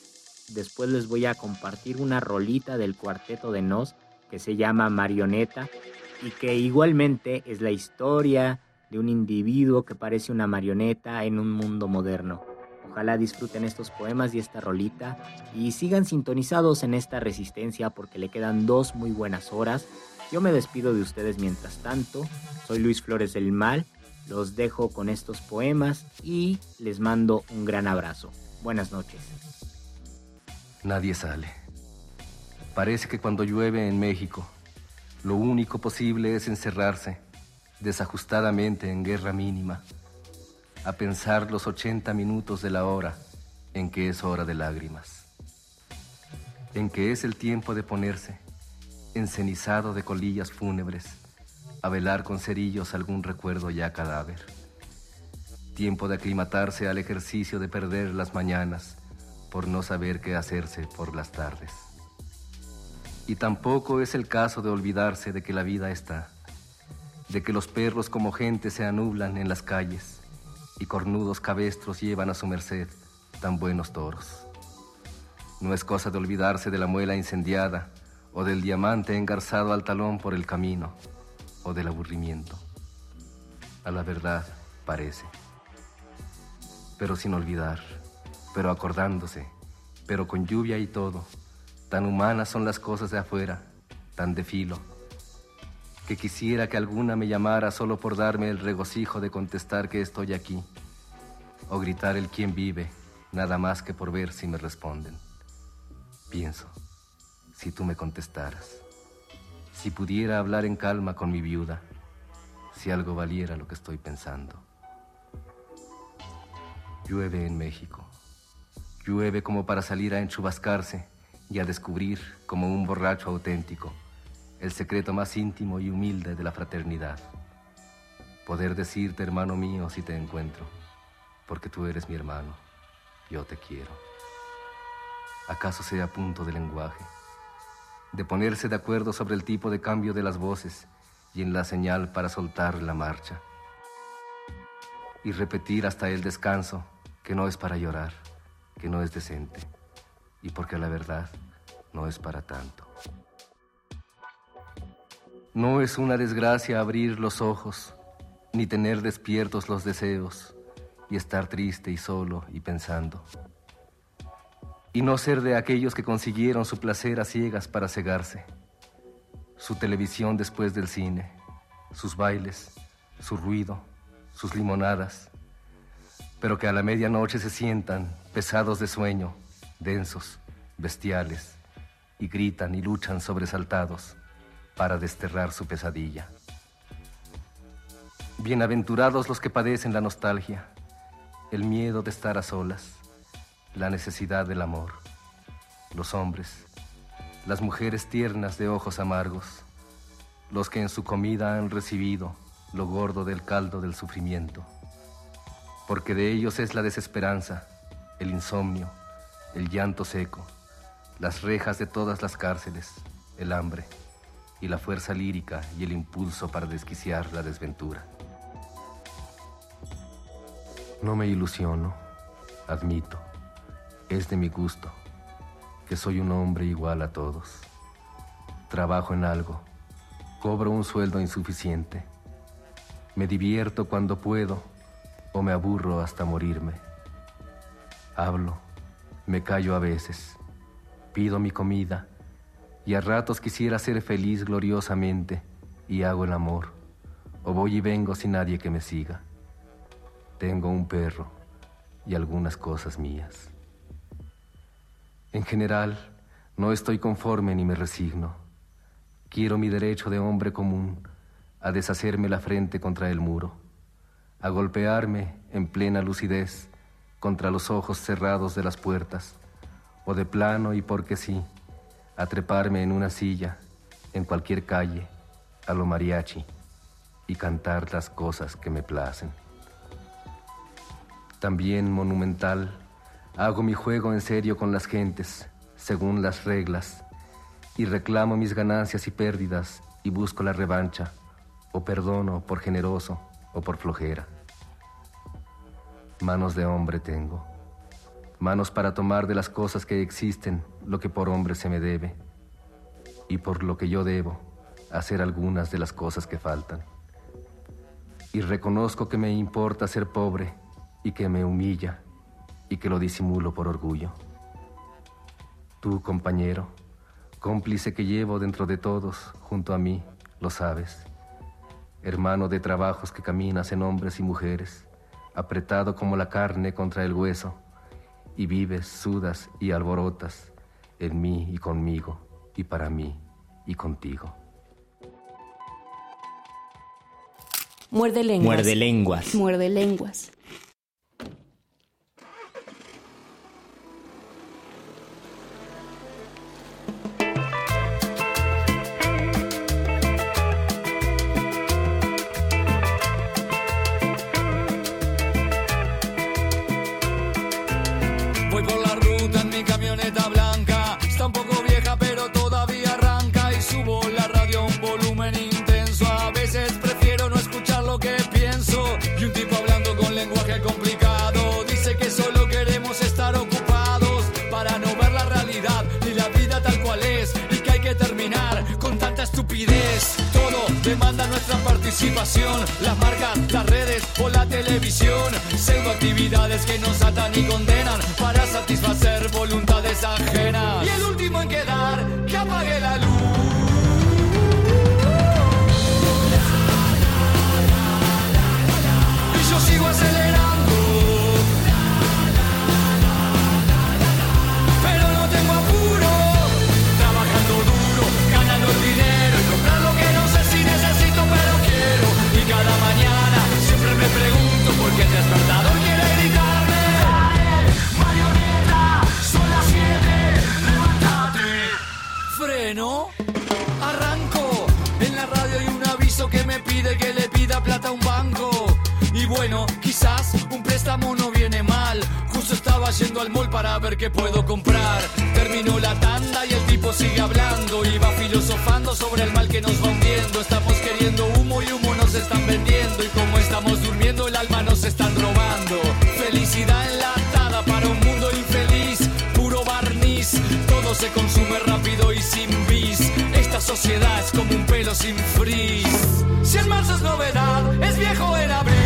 Después les voy a compartir una rolita del cuarteto de Nos que se llama Marioneta y que igualmente es la historia de un individuo que parece una marioneta en un mundo moderno. Ojalá disfruten estos poemas y esta rolita y sigan sintonizados en esta resistencia porque le quedan dos muy buenas horas. Yo me despido de ustedes mientras tanto. Soy Luis Flores del Mal. Los dejo con estos poemas y les mando un gran abrazo. Buenas noches. Nadie sale. Parece que cuando llueve en México, lo único posible es encerrarse desajustadamente en guerra mínima, a pensar los 80 minutos de la hora en que es hora de lágrimas, en que es el tiempo de ponerse encenizado de colillas fúnebres, a velar con cerillos algún recuerdo ya cadáver. Tiempo de aclimatarse al ejercicio de perder las mañanas, por no saber qué hacerse por las tardes. Y tampoco es el caso de olvidarse de que la vida está, de que los perros como gente se anublan en las calles y cornudos cabestros llevan a su merced tan buenos toros. No es cosa de olvidarse de la muela incendiada o del diamante engarzado al talón por el camino o del aburrimiento. A la verdad parece, pero sin olvidar pero acordándose, pero con lluvia y todo. Tan humanas son las cosas de afuera, tan de filo, que quisiera que alguna me llamara solo por darme el regocijo de contestar que estoy aquí, o gritar el quién vive, nada más que por ver si me responden. Pienso, si tú me contestaras, si pudiera hablar en calma con mi viuda, si algo valiera lo que estoy pensando. Llueve en México Llueve como para salir a enchubascarse y a descubrir, como un borracho auténtico, el secreto más íntimo y humilde de la fraternidad. Poder decirte, hermano mío, si te encuentro, porque tú eres mi hermano, yo te quiero. ¿Acaso sea punto de lenguaje? De ponerse de acuerdo sobre el tipo de cambio de las voces y en la señal para soltar la marcha. Y repetir hasta el descanso que no es para llorar que no es decente y porque la verdad no es para tanto. No es una desgracia abrir los ojos, ni tener despiertos los deseos, y estar triste y solo y pensando. Y no ser de aquellos que consiguieron su placer a ciegas para cegarse, su televisión después del cine, sus bailes, su ruido, sus limonadas, pero que a la medianoche se sientan pesados de sueño, densos, bestiales, y gritan y luchan sobresaltados para desterrar su pesadilla. Bienaventurados los que padecen la nostalgia, el miedo de estar a solas, la necesidad del amor, los hombres, las mujeres tiernas de ojos amargos, los que en su comida han recibido lo gordo del caldo del sufrimiento, porque de ellos es la desesperanza, el insomnio, el llanto seco, las rejas de todas las cárceles, el hambre y la fuerza lírica y el impulso para desquiciar la desventura. No me ilusiono, admito, es de mi gusto, que soy un hombre igual a todos. Trabajo en algo, cobro un sueldo insuficiente, me divierto cuando puedo o me aburro hasta morirme. Hablo, me callo a veces, pido mi comida y a ratos quisiera ser feliz gloriosamente y hago el amor, o voy y vengo sin nadie que me siga. Tengo un perro y algunas cosas mías. En general, no estoy conforme ni me resigno. Quiero mi derecho de hombre común a deshacerme la frente contra el muro, a golpearme en plena lucidez contra los ojos cerrados de las puertas, o de plano y porque sí, a treparme en una silla, en cualquier calle, a lo mariachi, y cantar las cosas que me placen. También monumental, hago mi juego en serio con las gentes, según las reglas, y reclamo mis ganancias y pérdidas y busco la revancha, o perdono por generoso o por flojera. Manos de hombre tengo, manos para tomar de las cosas que existen lo que por hombre se me debe, y por lo que yo debo hacer algunas de las cosas que faltan. Y reconozco que me importa ser pobre y que me humilla y que lo disimulo por orgullo. Tú, compañero, cómplice que llevo dentro de todos, junto a mí, lo sabes. Hermano de trabajos que caminas en hombres y mujeres, apretado como la carne contra el hueso, y vives, sudas y alborotas en mí y conmigo, y para mí y contigo. Muerde lenguas. Muerde lenguas. Muerde lenguas. La vida tal cual es. Y que hay que terminar con tanta estupidez. Todo demanda nuestra participación. Las marcas, las redes o la televisión. Pseudo actividades que nos atan y condenan para satisfacer voluntades ajenas. Y el último en quedar, que apague la luz. Que me pide que le pida plata a un banco. Y bueno, quizás un préstamo no estaba yendo al mall para ver qué puedo comprar. Terminó la tanda y el tipo sigue hablando. Va filosofando sobre el mal que nos va hundiendo. Estamos queriendo humo y humo nos están vendiendo. Y como estamos durmiendo, el alma nos están robando. Felicidad enlatada para un mundo infeliz. Puro barniz, todo se consume rápido y sin bis. Esta sociedad es como un pelo sin frizz. Si en marzo es novedad, es viejo en abril.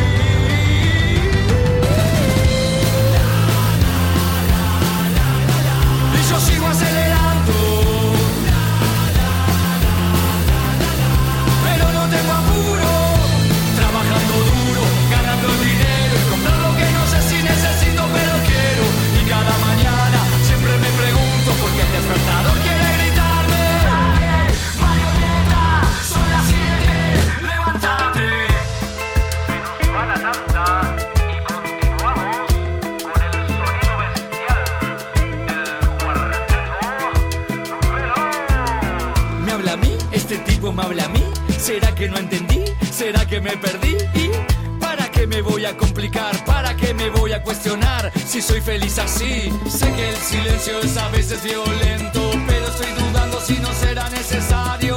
¿Me habla a mí? ¿Será que no entendí? ¿Será que me perdí? ¿Y para qué me voy a complicar? ¿Para qué me voy a cuestionar si soy feliz así? Sé que el silencio es a veces violento, pero estoy dudando si no será necesario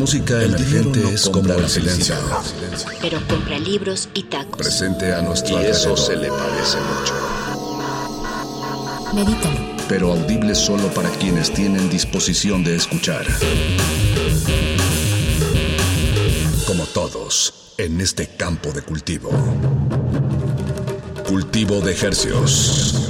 La música emergente es como la felicidad. Pero compra libros y tacos. Presente a nuestro Y eso se le parece mucho. Medítalo. pero audible solo para quienes tienen disposición de escuchar. Como todos, en este campo de cultivo. Cultivo de hercios.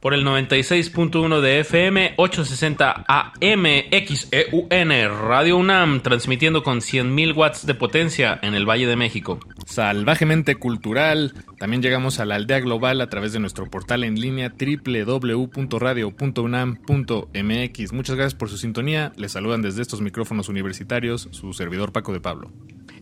Por el 96.1 de FM, 860 AM, XEUN, Radio UNAM, transmitiendo con 100.000 watts de potencia en el Valle de México. Salvajemente cultural. También llegamos a la aldea global a través de nuestro portal en línea www.radio.unam.mx. Muchas gracias por su sintonía. Les saludan desde estos micrófonos universitarios su servidor Paco de Pablo.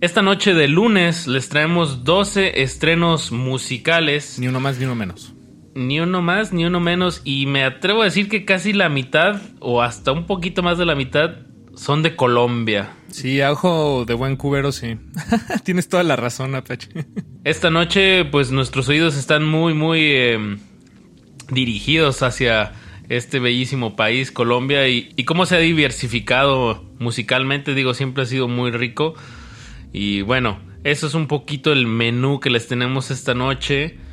Esta noche de lunes les traemos 12 estrenos musicales. Ni uno más ni uno menos. Ni uno más, ni uno menos. Y me atrevo a decir que casi la mitad, o hasta un poquito más de la mitad, son de Colombia. Sí, a ojo de buen cubero, sí. Tienes toda la razón, Apache. Esta noche, pues nuestros oídos están muy, muy eh, dirigidos hacia este bellísimo país, Colombia, y, y cómo se ha diversificado musicalmente. Digo, siempre ha sido muy rico. Y bueno, eso es un poquito el menú que les tenemos esta noche.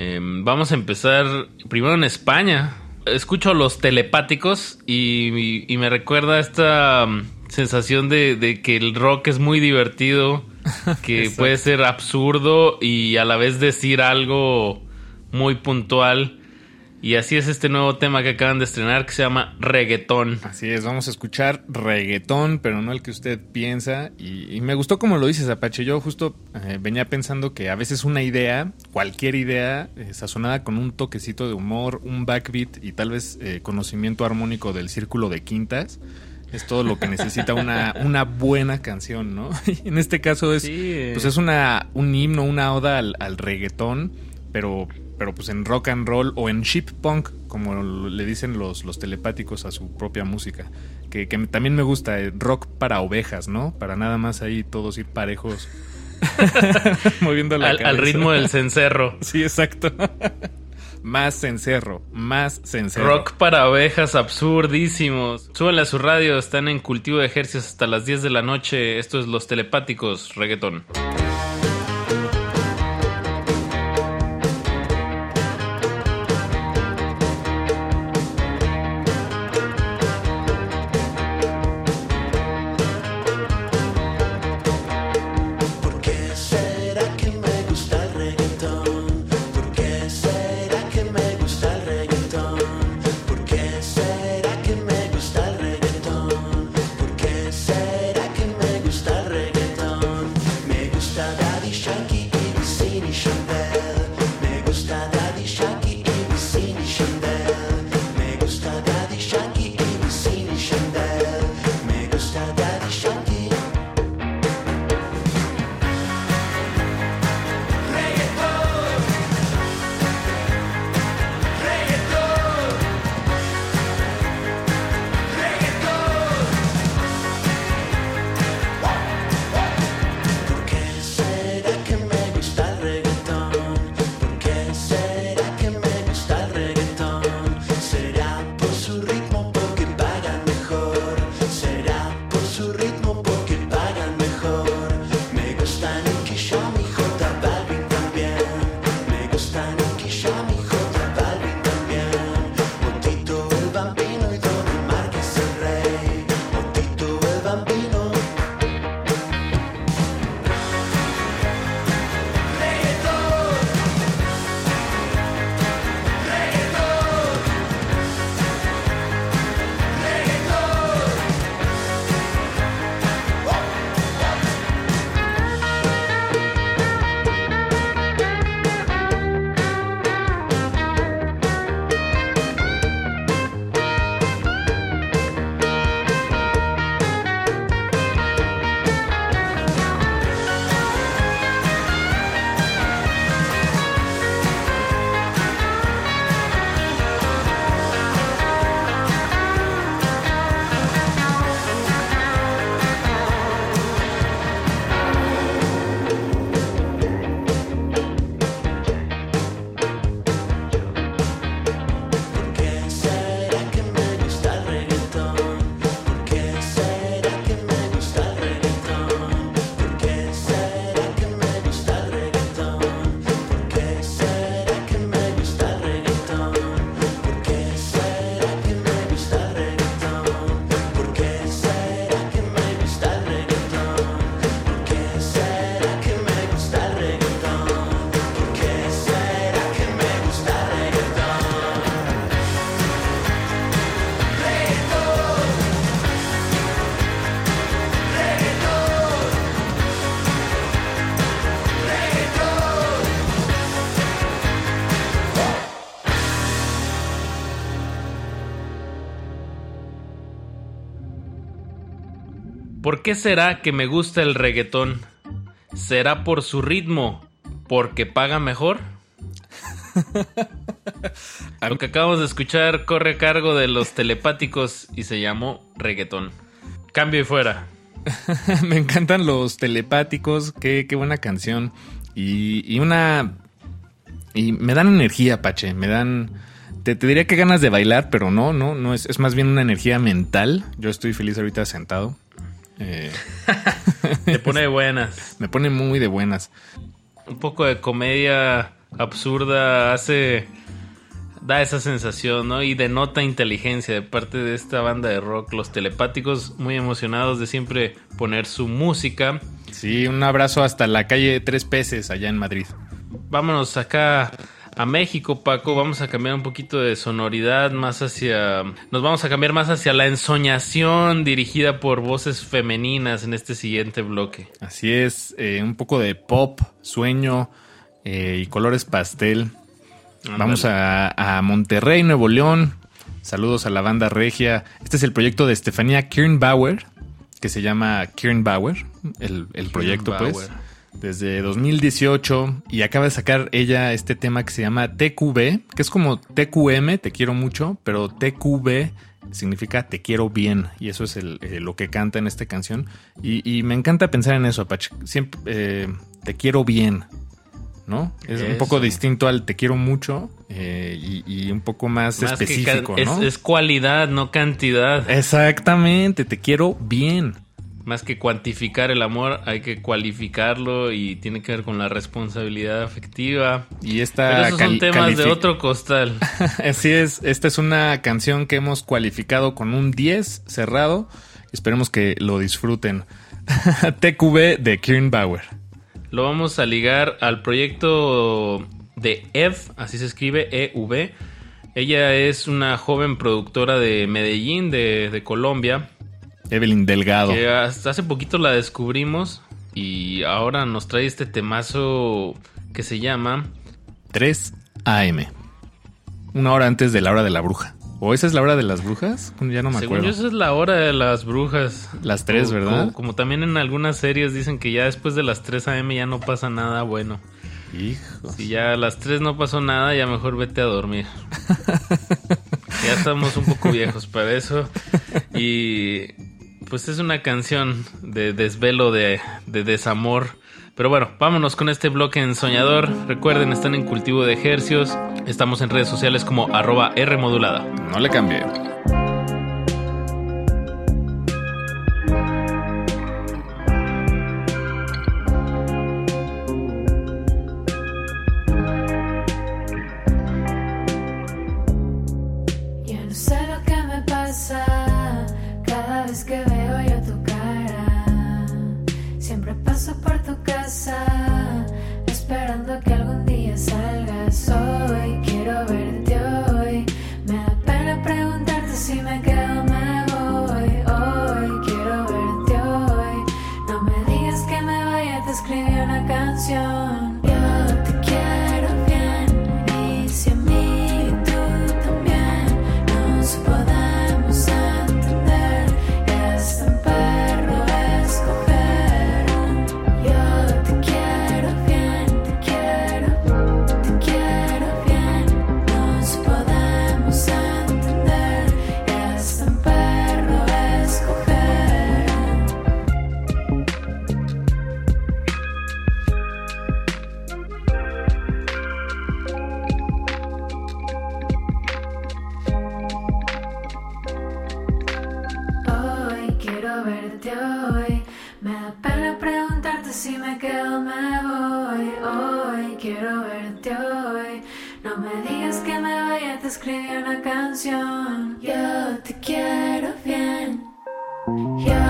Eh, vamos a empezar primero en España. Escucho a los telepáticos y, y- y me recuerda esta um, sensación de, de que el rock es muy divertido, que puede ser absurdo y a la vez decir algo muy puntual. Y así es este nuevo tema que acaban de estrenar que se llama reggaetón. Así es, vamos a escuchar reggaetón, pero no el que usted piensa. Y, y me gustó como lo dices, Apache. Yo justo eh, venía pensando que a veces una idea, cualquier idea, eh, sazonada con un toquecito de humor, un backbeat y tal vez eh, conocimiento armónico del círculo de quintas, es todo lo que necesita una, una buena canción, ¿no? Y en este caso es, Sí, pues es una, un himno, una oda al, al reggaetón, pero, pero pues en rock and roll o en ship punk, como le dicen los, los telepáticos a su propia música. Que, que también me gusta, eh, rock para ovejas, ¿no? Para nada más ahí todos ir parejos. moviendo la Al, al ritmo del cencerro. Sí, exacto. más cencerro, más cencerro. Rock para ovejas absurdísimos. Súbanle a su radio, están en cultivo de ejercicios hasta las 10 de la noche. Esto es Los Telepáticos, reggaetón. Qué será que me gusta el reggaetón? ¿Será por su ritmo? ¿Porque paga mejor? Lo que acabamos de escuchar corre a cargo de los telepáticos y se llamó reggaetón. Cambio y fuera. me encantan los telepáticos, qué, qué buena canción. Y, y, una... Y me dan energía, Pache, me dan... Te, te, diría que ganas de bailar, pero no, no, no, es, es más bien una energía mental. Yo estoy feliz ahorita sentado. Eh... Te pone de buenas. me pone muy de buenas. Un poco de comedia absurda hace da esa sensación, ¿no? Y denota inteligencia de parte de esta banda de rock, los telepáticos, muy emocionados de siempre poner su música. Sí, un abrazo hasta la calle Tres Peces allá en Madrid. Vámonos acá a México, Paco. Vamos a cambiar un poquito de sonoridad, más hacia. Nos vamos a cambiar más hacia la ensoñación dirigida por voces femeninas en este siguiente bloque. Así es, eh, un poco de pop, sueño eh, y colores pastel. Andale. Vamos a, a, Monterrey, Nuevo León. Saludos a la banda regia. Este es el proyecto de Estefanía Kirnbauer, que se llama Kirnbauer, el, el proyecto Kirnbauer. pues. Desde 2018 y acaba de sacar ella este tema que se llama TQB, que es como TQM, te quiero mucho, pero TQB significa te quiero bien y eso es el, eh, lo que canta en esta canción. Y, y, me encanta pensar en eso, Apache. Siempre eh, te quiero bien, ¿no? Es Eso. un poco distinto al te quiero mucho eh, y, y, un poco más, más específico, ¿no? Es, es, cualidad, no cantidad. Exactamente, te quiero bien. Más que cuantificar el amor, hay que cualificarlo y tiene que ver con la responsabilidad afectiva. Y esta Pero esos son temas de otro costal. Así es, esta es una canción que hemos cualificado con un 10 cerrado. Esperemos que lo disfruten. TQB de Kieran Bauer lo vamos a ligar al proyecto de EV, así se escribe EV. Ella es una joven productora de Medellín, de, de Colombia. Evelyn Delgado. Que hasta hace poquito la descubrimos y ahora nos trae este temazo que se llama 3 AM. Una hora antes de la hora de la bruja. ¿O esa es la hora de las brujas? Ya no me Según acuerdo. Yo, esa es la hora de las brujas. Las 3, ¿verdad? Como, como, también en algunas series dicen que ya después de las 3 a.m. ya no pasa nada bueno. Hijo. Si ya a las 3 no pasó nada, ya mejor vete a dormir. ya estamos un poco viejos para eso. Y pues es una canción de desvelo, de, de desamor. Pero bueno, vámonos con este bloque en Soñador. Recuerden, están en cultivo de ejercios. Estamos en redes sociales como arroba R modulada. No le cambie. O me voy. Hoy quiero verte hoy. No me digas que me vaya, te escribí una canción. Yo te quiero bien. Yo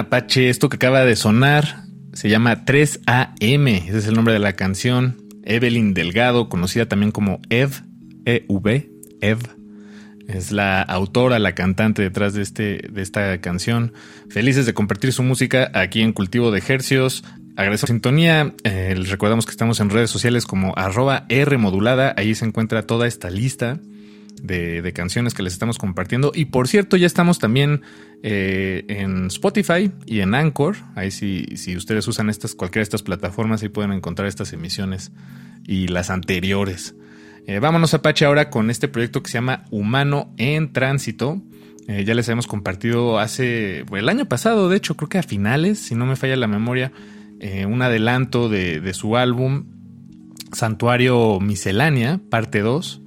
Apache. Esto que acaba de sonar se llama 3AM. Ese es el nombre de la canción. Evelyn Delgado, conocida también como Ev, E-V, Ev. Es la autora, la cantante detrás de, este, de esta canción. Felices de compartir su música aquí en Cultivo de Hercios. Agradecemos sintonía. Eh, recordamos que estamos en redes sociales como arroba R modulada. Ahí se encuentra toda esta lista de, canciones que les estamos compartiendo. Y por cierto, ya estamos también eh, en Spotify y en Anchor. Ahí si, si ustedes usan estas, cualquiera de estas plataformas, ahí pueden encontrar estas emisiones y las anteriores. Eh, vámonos Apache ahora con este proyecto que se llama Humano en Tránsito. Eh, ya les habíamos compartido hace, el año pasado, de hecho, creo que a finales, si no me falla la memoria, eh, un adelanto de, de su álbum Santuario Miscelánea, parte 2.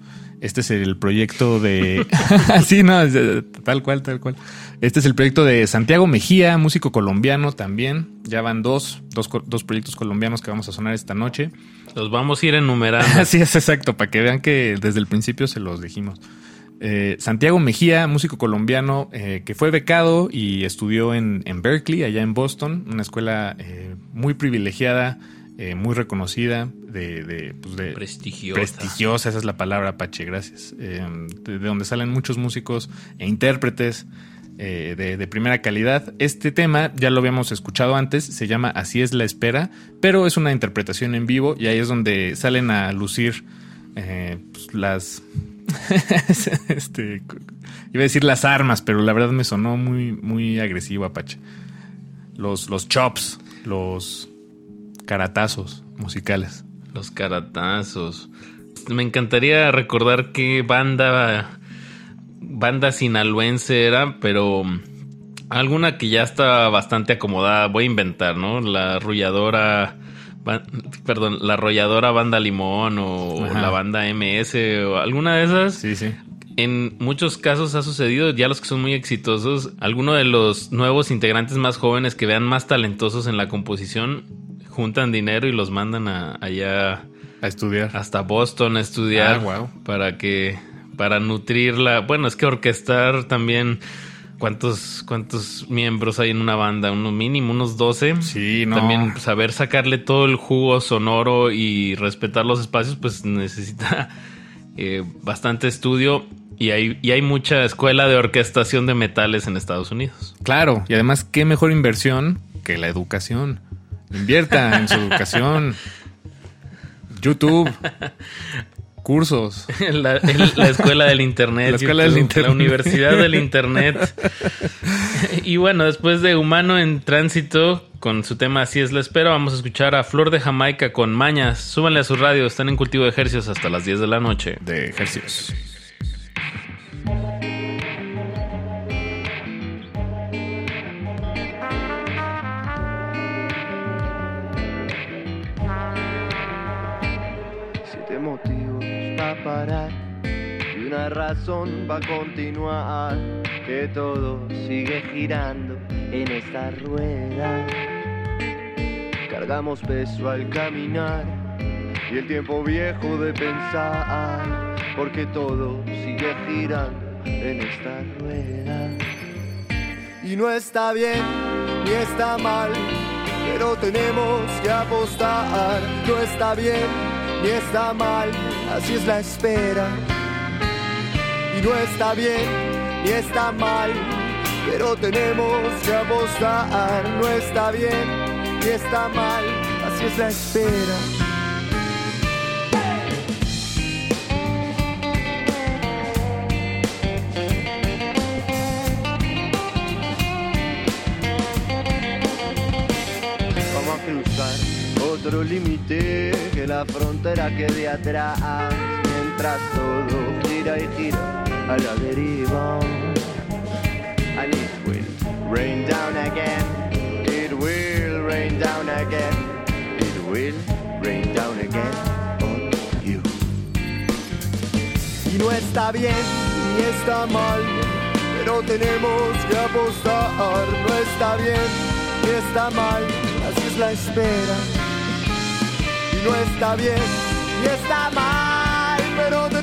Este es el proyecto de... sí, no, eh, tal cual, tal cual. Este es el proyecto de Santiago Mejía, músico colombiano también. Ya van dos, dos, dos proyectos colombianos que vamos a sonar esta noche. Los vamos a ir enumerando. Así es, exacto, para que vean que desde el principio se los dijimos. Eh, Santiago Mejía, músico colombiano eh, que fue becado y estudió en, en Berkeley, allá en Boston, una escuela eh, muy privilegiada, eh, muy reconocida, de, de, pues de- Prestigiosa. prestigiosa, esa es la palabra, Apache, gracias. Eh, de, de donde salen muchos músicos e intérpretes eh, de, primera calidad. Este tema ya lo habíamos escuchado antes, se llama Así es la espera, pero es una interpretación en vivo y ahí es donde salen a lucir pues, las... este, iba a decir las armas, pero la verdad me sonó muy, muy agresivo, Apache. Los, los chops, los caratazos musicales. Los caratazos. Me encantaría recordar qué banda banda sinaloense era, pero Alguna que ya está bastante acomodada, voy a inventar, ¿no? La arrolladora, perdón, la arrolladora banda Limón o Ajá. la banda MS o alguna de esas. Sí, sí. En muchos casos ha sucedido, ya los que son muy exitosos, alguno de los nuevos integrantes más jóvenes que vean más talentosos en la composición, juntan dinero y los mandan a, allá A estudiar. hasta Boston a estudiar Ah, guau. para que para nutrirla. Bueno, es que orquestar también cuántos cuántos miembros hay en una banda, unos mínimo unos 12. Sí, no. También saber sacarle todo el jugo sonoro y respetar los espacios pues necesita eh, bastante estudio y hay y hay mucha escuela de orquestación de metales en Estados Unidos. Claro, y además, qué mejor inversión que la educación. Invierta en su educación. YouTube. Cursos. La, el- la escuela del internet. La escuela del internet. La universidad del internet. y bueno, después de Humano en Tránsito, con su tema Así es la espera, vamos a escuchar a Flor de Jamaica con Mañas. Súbanle a su radio, están en cultivo de ejercicios hasta las 10 de la noche. De ejercicios. Parar y una razón para continuar. Que todo sigue girando en esta rueda. Cargamos peso al caminar y el tiempo viejo de pensar. Porque todo sigue girando en esta rueda. Y no está bien ni está mal, pero tenemos que apostar. No está bien ni está mal, así es la espera. Y no está bien ni está mal, pero tenemos que apostar. No está bien ni está mal, así es la espera. Otro límite que la frontera quede atrás mientras todo gira y gira a la deriva. And it will rain down again. It will rain down again. It will rain down again on you. Y no está bien ni está mal, pero tenemos que apostar. No está bien ni está mal, así es la espera. Y no está bien ni está mal, pero tenemos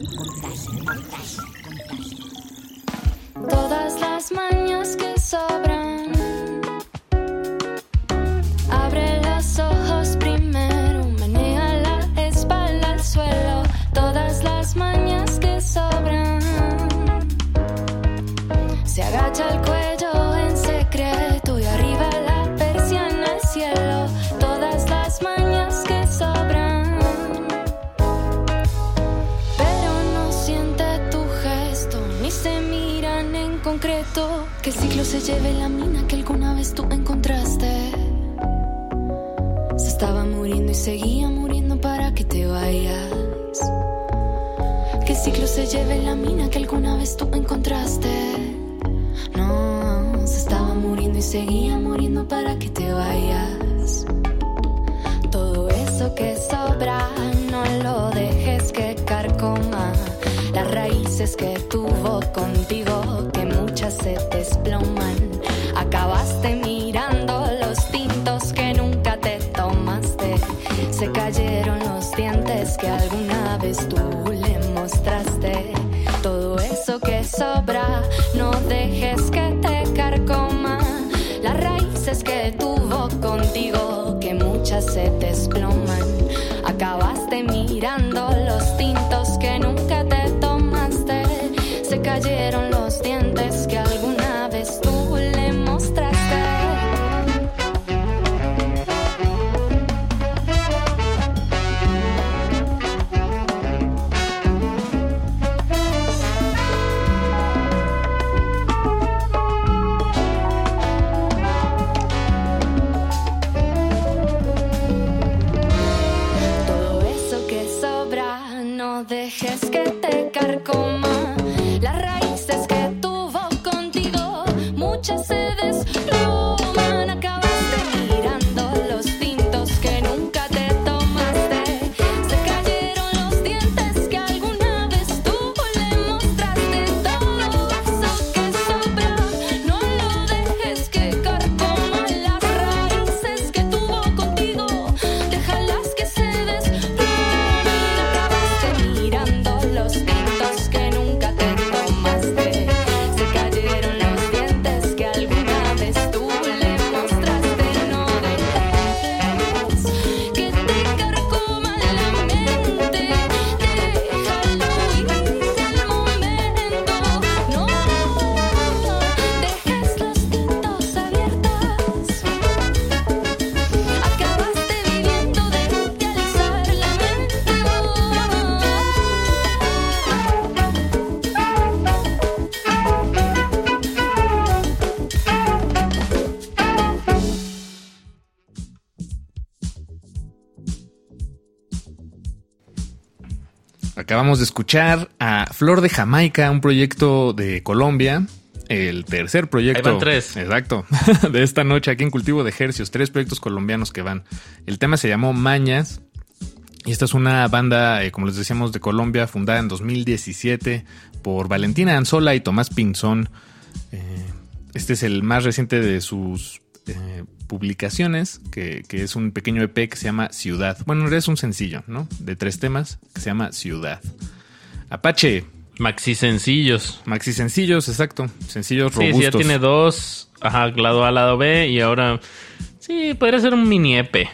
Raíces que tuvo contigo, que muchas se desploman. Acabaste mirando los tintos que nunca te tomaste. Se cayeron los dientes que alguna vez tú le mostraste. Todo eso que sobra, no dejes que te carcoma. Las raíces que tuvo contigo, que muchas se desploman. De escuchar a Flor de Jamaica, un proyecto de Colombia. El tercer proyecto. Ahí van tres. Exacto. De esta noche aquí en Cultivo de Ejercios. Tres proyectos colombianos que van. El tema se llamó Mañas. Y esta es una banda, eh, como les decíamos, de Colombia, fundada en 2017 por Valentina Anzola y Tomás Pinzón. Eh, este es el más reciente de sus publicaciones, que, que es un pequeño EP que se llama Ciudad. Bueno, es un sencillo, ¿no? De tres temas, que se llama Ciudad. Apache. Maxi sencillos. Maxi sencillos, exacto. Sencillos Sí, sí, robustos. ya tiene dos. Ajá, lado A, lado B. Y ahora. Sí, podría ser un mini EP.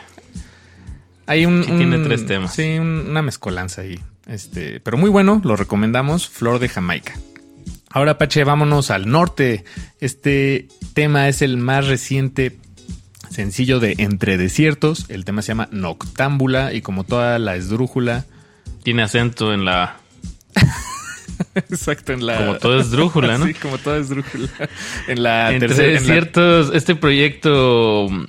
Hay un, Sí, tiene un- tres temas. Sí, un- una mezcolanza ahí. Este, pero muy bueno, lo recomendamos. Flor de Jamaica. Ahora, Pache, vámonos al norte. Este tema es el más reciente sencillo de Entre Desiertos. El tema se llama Noctámbula y como toda la esdrújula. Tiene acento en la. Exacto, en la. Como todo esdrújula, ¿no? sí, como toda esdrújula. En la Entre tercera- en la- ciertos, este proyecto mm,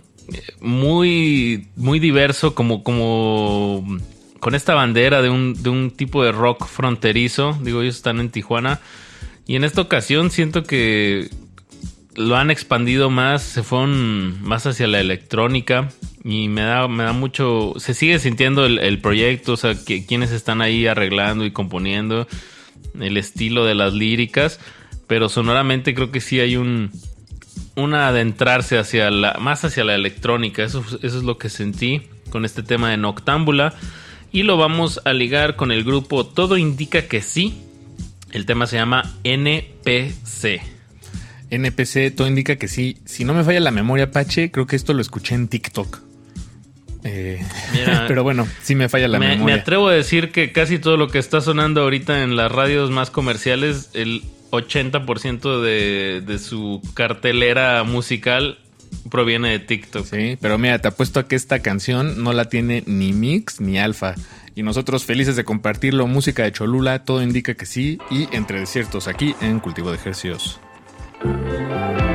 muy, muy diverso, como, como con esta bandera de un, de un tipo de rock fronterizo. Digo, ellos están en Tijuana. Y en esta ocasión siento que lo han expandido más, se fueron más hacia la electrónica. Y me da, me da mucho. Se sigue sintiendo el, proyecto, o sea, que, quienes están ahí arreglando y componiendo el estilo de las líricas, pero sonoramente creo que sí hay un un adentrarse hacia la más hacia la electrónica, eso, eso es lo que sentí con este tema de Noctámbula y lo vamos a ligar con el grupo Todo indica que sí. El tema se llama NPC. NPC, todo indica que sí. Si no me falla la memoria, Pache, creo que esto lo escuché en TikTok. Eh, Mira, pero bueno, sí me falla la me, memoria. me atrevo a decir que casi todo lo que está sonando ahorita en las radios más comerciales, el 80% de, de su cartelera musical proviene de TikTok. Sí, pero mira, te apuesto a que esta canción no la tiene ni Mix ni Alfa. Y nosotros felices de compartirlo, música de Cholula, todo indica que sí. Y entre desiertos aquí en Cultivo de Ejercicios. Era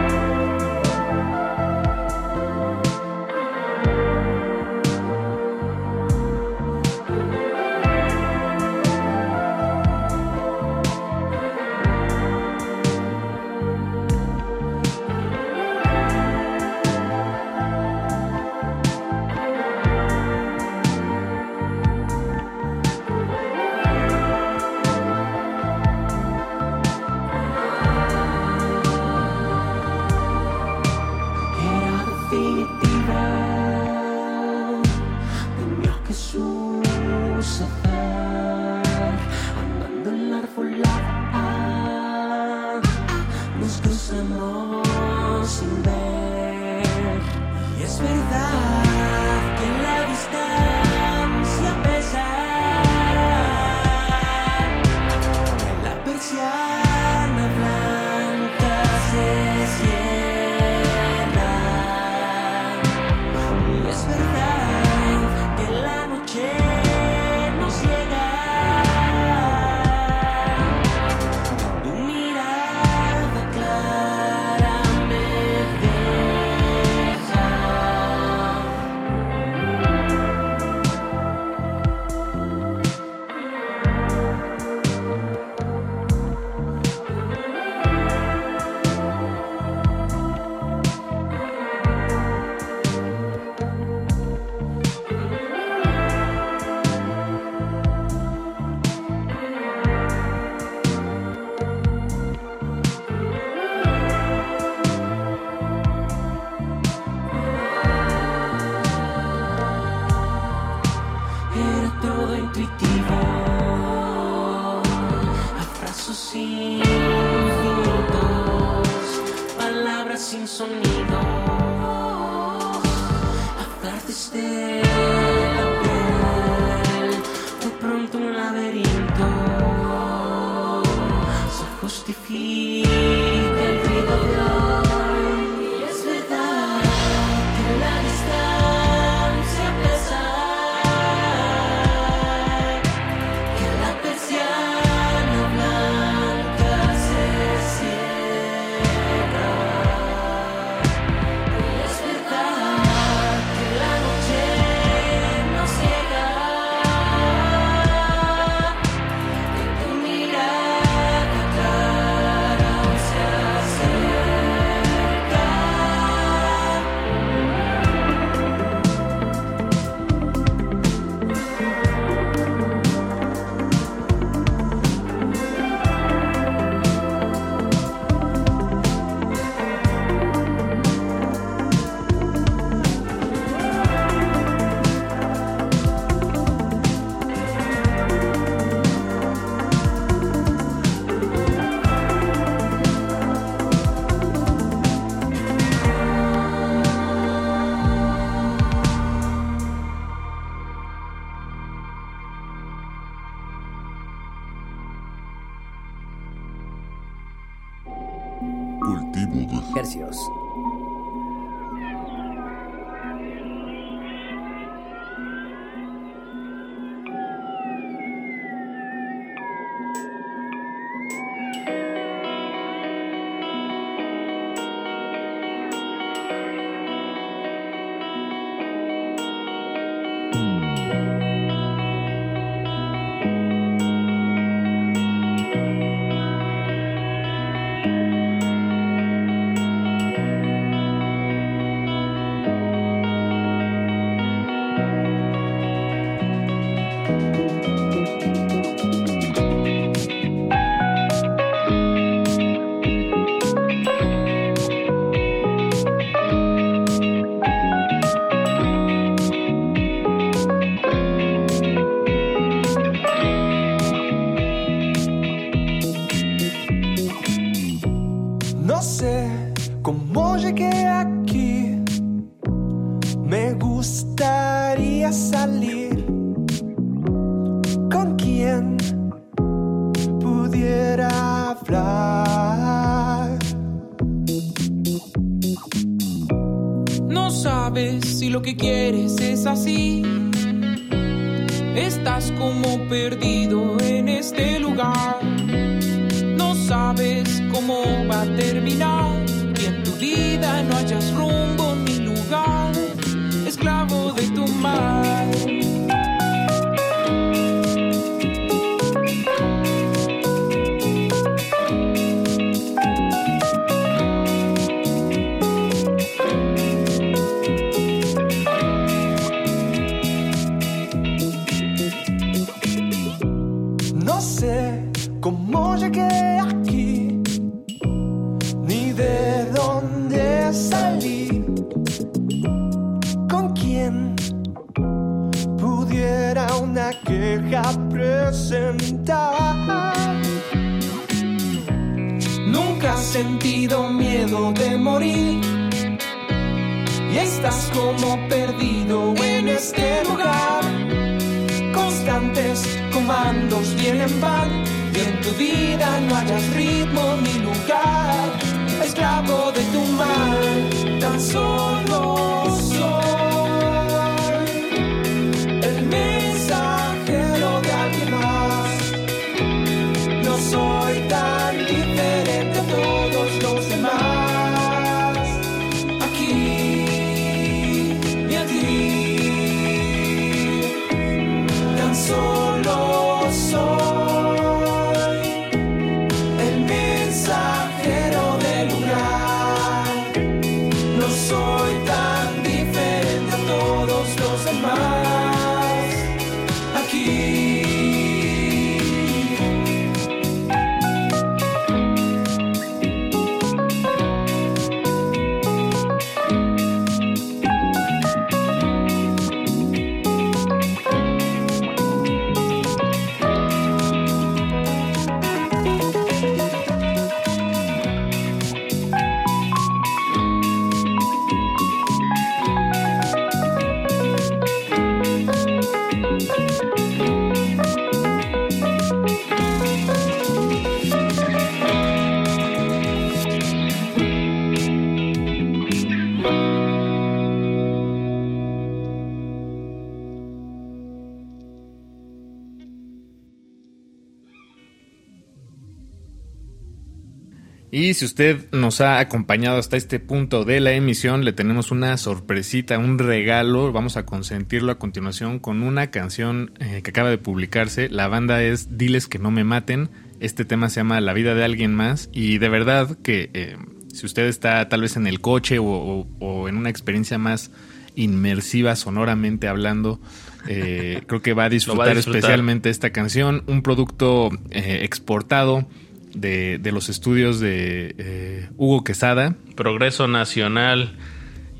Y si usted nos ha acompañado hasta este punto de la emisión, le tenemos una sorpresita, un regalo. Vamos a consentirlo a continuación con una canción eh, que acaba de publicarse. La banda es Diles que no me maten. Este tema se llama La vida de alguien más. Y de verdad que eh, si usted está tal vez en el coche o, o- o en una experiencia más inmersiva sonoramente hablando, eh, creo que va a disfrutar, disfrutar. especialmente esta canción. Un producto exportado de, los estudios de eh, Hugo Quesada. Progreso Nacional.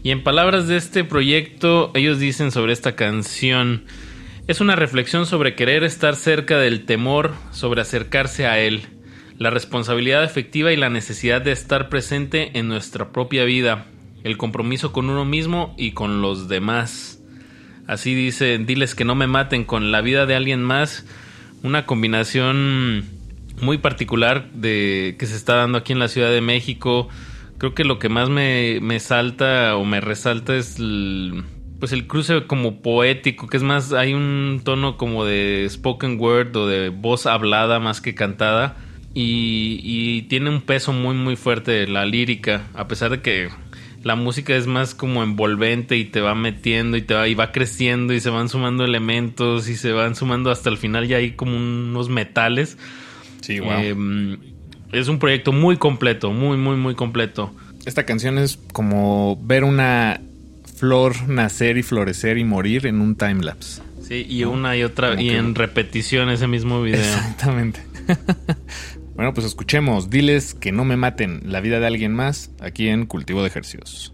Y en palabras de este proyecto, ellos dicen sobre esta canción, es una reflexión sobre querer estar cerca del temor, sobre acercarse a él, la responsabilidad efectiva y la necesidad de estar presente en nuestra propia vida, el compromiso con uno mismo y con los demás. Así dice, diles que no me maten con la vida de alguien más, una combinación muy particular de que se está dando aquí en la Ciudad de México. Creo que lo que más me, me salta o me resalta es el, pues el cruce como poético, que es más, hay un tono como de spoken word o de voz hablada más que cantada. Y, y tiene un peso muy muy fuerte la lírica, a pesar de que la música es más como envolvente y te va metiendo y te va y va creciendo y se van sumando elementos y se van sumando hasta el final ya hay como unos metales. Sí, wow. Eh, es un proyecto muy completo, muy muy muy completo. Esta canción es como ver una flor nacer y florecer y morir en un timelapse. Sí, y una y otra y que- en repetición ese mismo video. Exactamente. bueno, pues escuchemos. Diles que no me maten la vida de alguien más aquí en Cultivo de Ejercicios.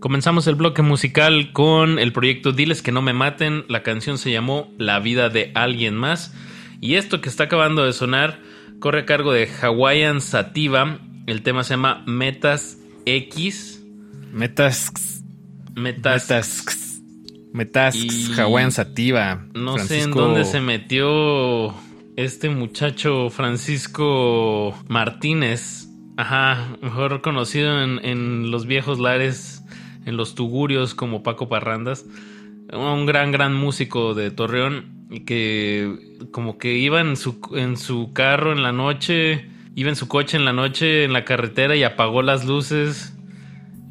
Comenzamos el bloque musical con el proyecto Diles que no me maten. La canción se llamó La vida de alguien más. Y esto que está acabando de sonar corre a cargo de Hawaiian Sativa. El tema se llama Metas X. Metas. Metas. Metas. Metas. Y Hawaiian Sativa. No sé en dónde se metió este muchacho Francisco Martínez. Ajá, mejor conocido en, en los viejos lares, en los tugurios como Paco Parrandas. Un gran, gran músico de Torreón y que como que iba en su, en su carro en la noche, iba en su coche en la noche en la carretera y apagó las luces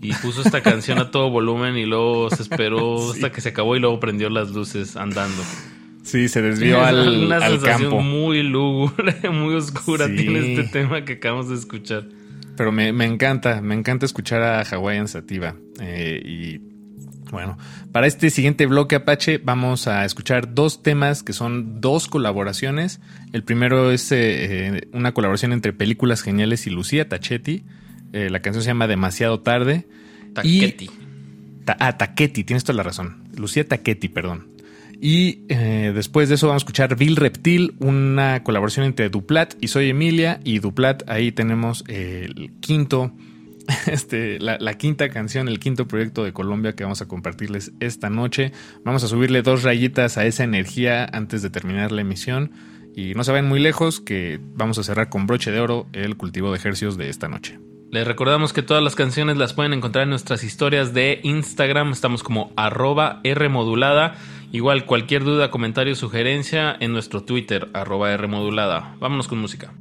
y puso esta canción a todo volumen y luego se esperó Sí. hasta que se acabó y luego prendió las luces andando. Sí, se desvió Es al, una al sensación campo. muy lúgubre, muy oscura Sí. tiene este tema que acabamos de escuchar. Pero me, me encanta, me encanta escuchar a Hawaiian Sativa. Eh, y bueno, para este siguiente bloque Apache vamos a escuchar dos temas que son dos colaboraciones. El primero es eh, eh, una colaboración entre Películas Geniales y Lucía Tachetti. Eh, la canción se llama Demasiado Tarde. Tachetti. Y, Ta- ah, Taquetti, tienes toda la razón. Lucía Taquetti, perdón. Y eh, después de eso vamos a escuchar Bill Reptil, una colaboración entre Duplat y Soy Emilia. Y Duplat, ahí tenemos el quinto, este, la, quinta canción, el quinto proyecto de Colombia que vamos a compartirles esta noche. Vamos a subirle dos rayitas a esa energía antes de terminar la emisión. Y no se vayan muy lejos, que vamos a cerrar con broche de oro el cultivo de ejercios de esta noche. Les recordamos que todas las canciones las pueden encontrar en nuestras historias de Instagram. Estamos como arroba Rmodulada. Igual cualquier duda, comentario, sugerencia en nuestro Twitter, arroba Rmodulada. Vámonos con música.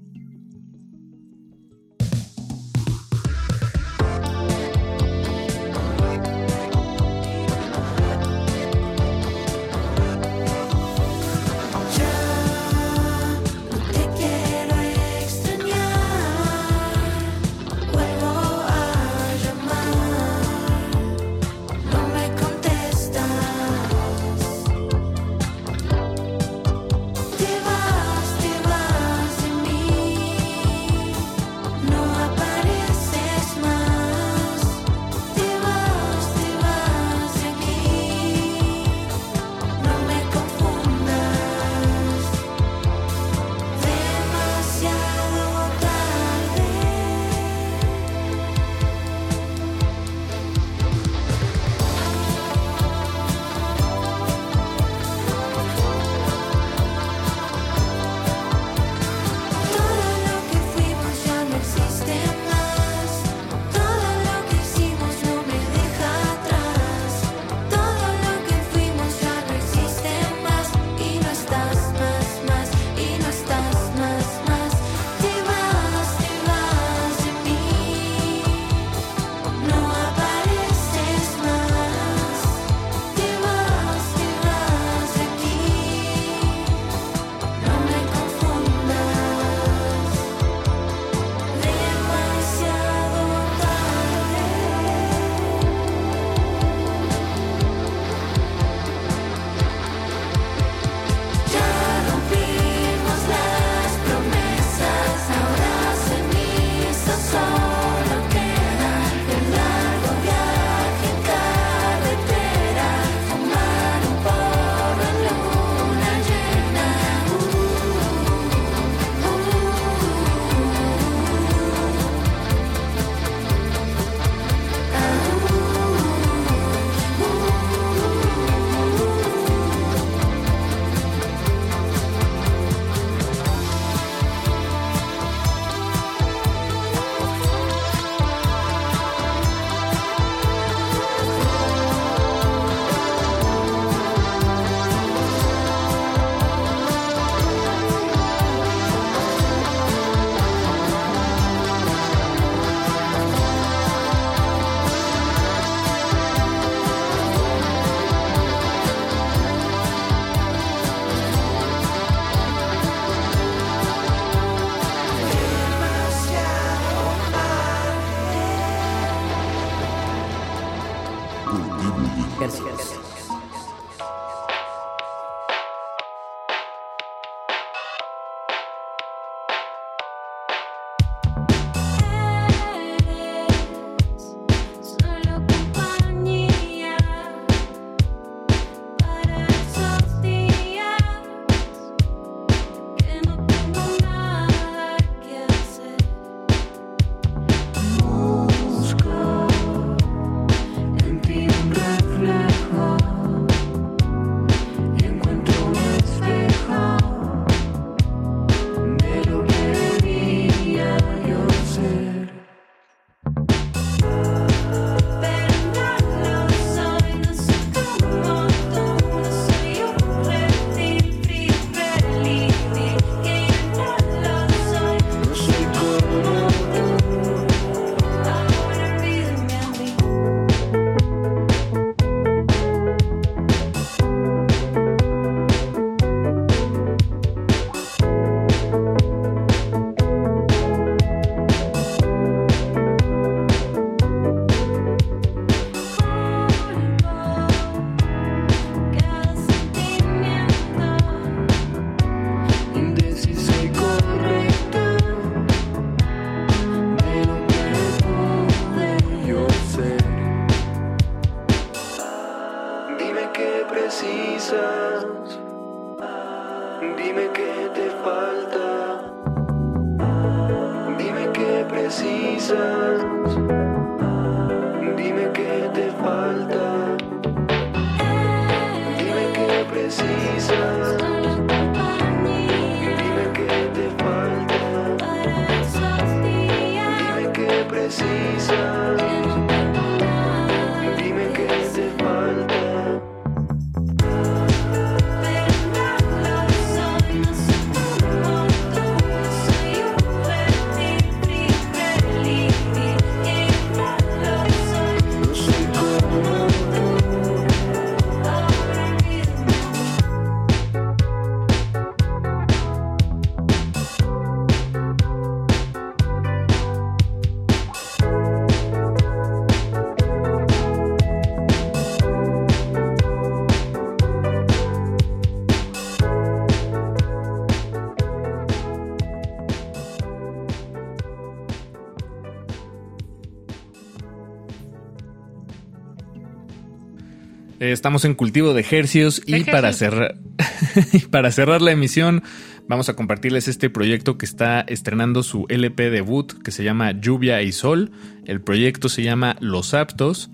Estamos en cultivo de hercios y para cerrar, y para cerrar la emisión vamos a compartirles este proyecto que está estrenando su LP debut que se llama Lluvia y Sol. El proyecto se llama Los Aptos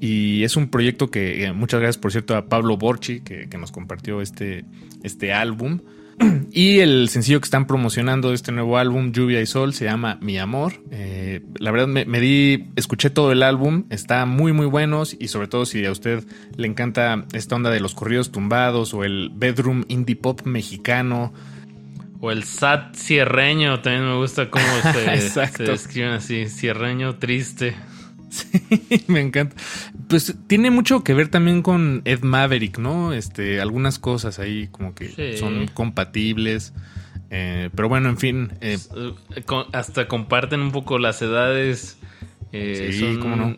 y es un proyecto que eh, muchas gracias por cierto a Pablo Borchi que, que nos compartió este, este álbum. Y el sencillo que están promocionando de este nuevo álbum, Lluvia y Sol, se llama Mi Amor. Eh, la verdad me, me di, escuché todo el álbum, está muy muy bueno y sobre todo si a usted le encanta esta onda de los corridos tumbados o el bedroom indie pop mexicano. O el sad cierreño, también me gusta cómo se, se describen así, cierreño triste. Me encanta. Pues tiene mucho que ver también con Ed Maverick, ¿no? Este, algunas cosas ahí como que Sí. son compatibles. Eh, pero bueno, en fin. eh, Eh, hasta comparten un poco las edades. eh, Sí, son, cómo no.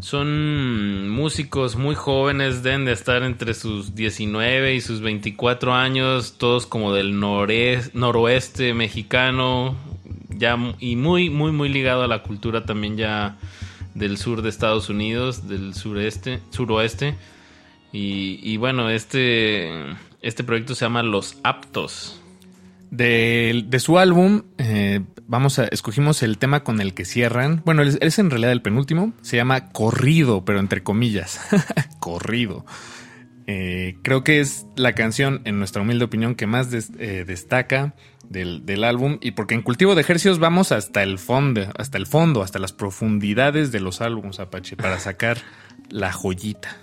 Son músicos muy jóvenes, deben de estar entre sus 19 y sus 24 años, todos como del noroeste mexicano, ya y muy, muy, muy ligado a la cultura también ya del sur de Estados Unidos, del sureste, suroeste. Y, bueno, este, este proyecto se llama Los Aptos. De, de su álbum, eh, vamos a, escogimos el tema con el que cierran. Bueno, es, en realidad el penúltimo. Se llama Corrido, pero entre comillas. Corrido. Eh, creo que es la canción, en nuestra humilde opinión, que más eh, destaca del, del álbum. Y porque en Cultivo de Ejercicios vamos hasta el fondo, hasta el fondo, hasta las profundidades de los álbumes, Apache, para sacar la joyita.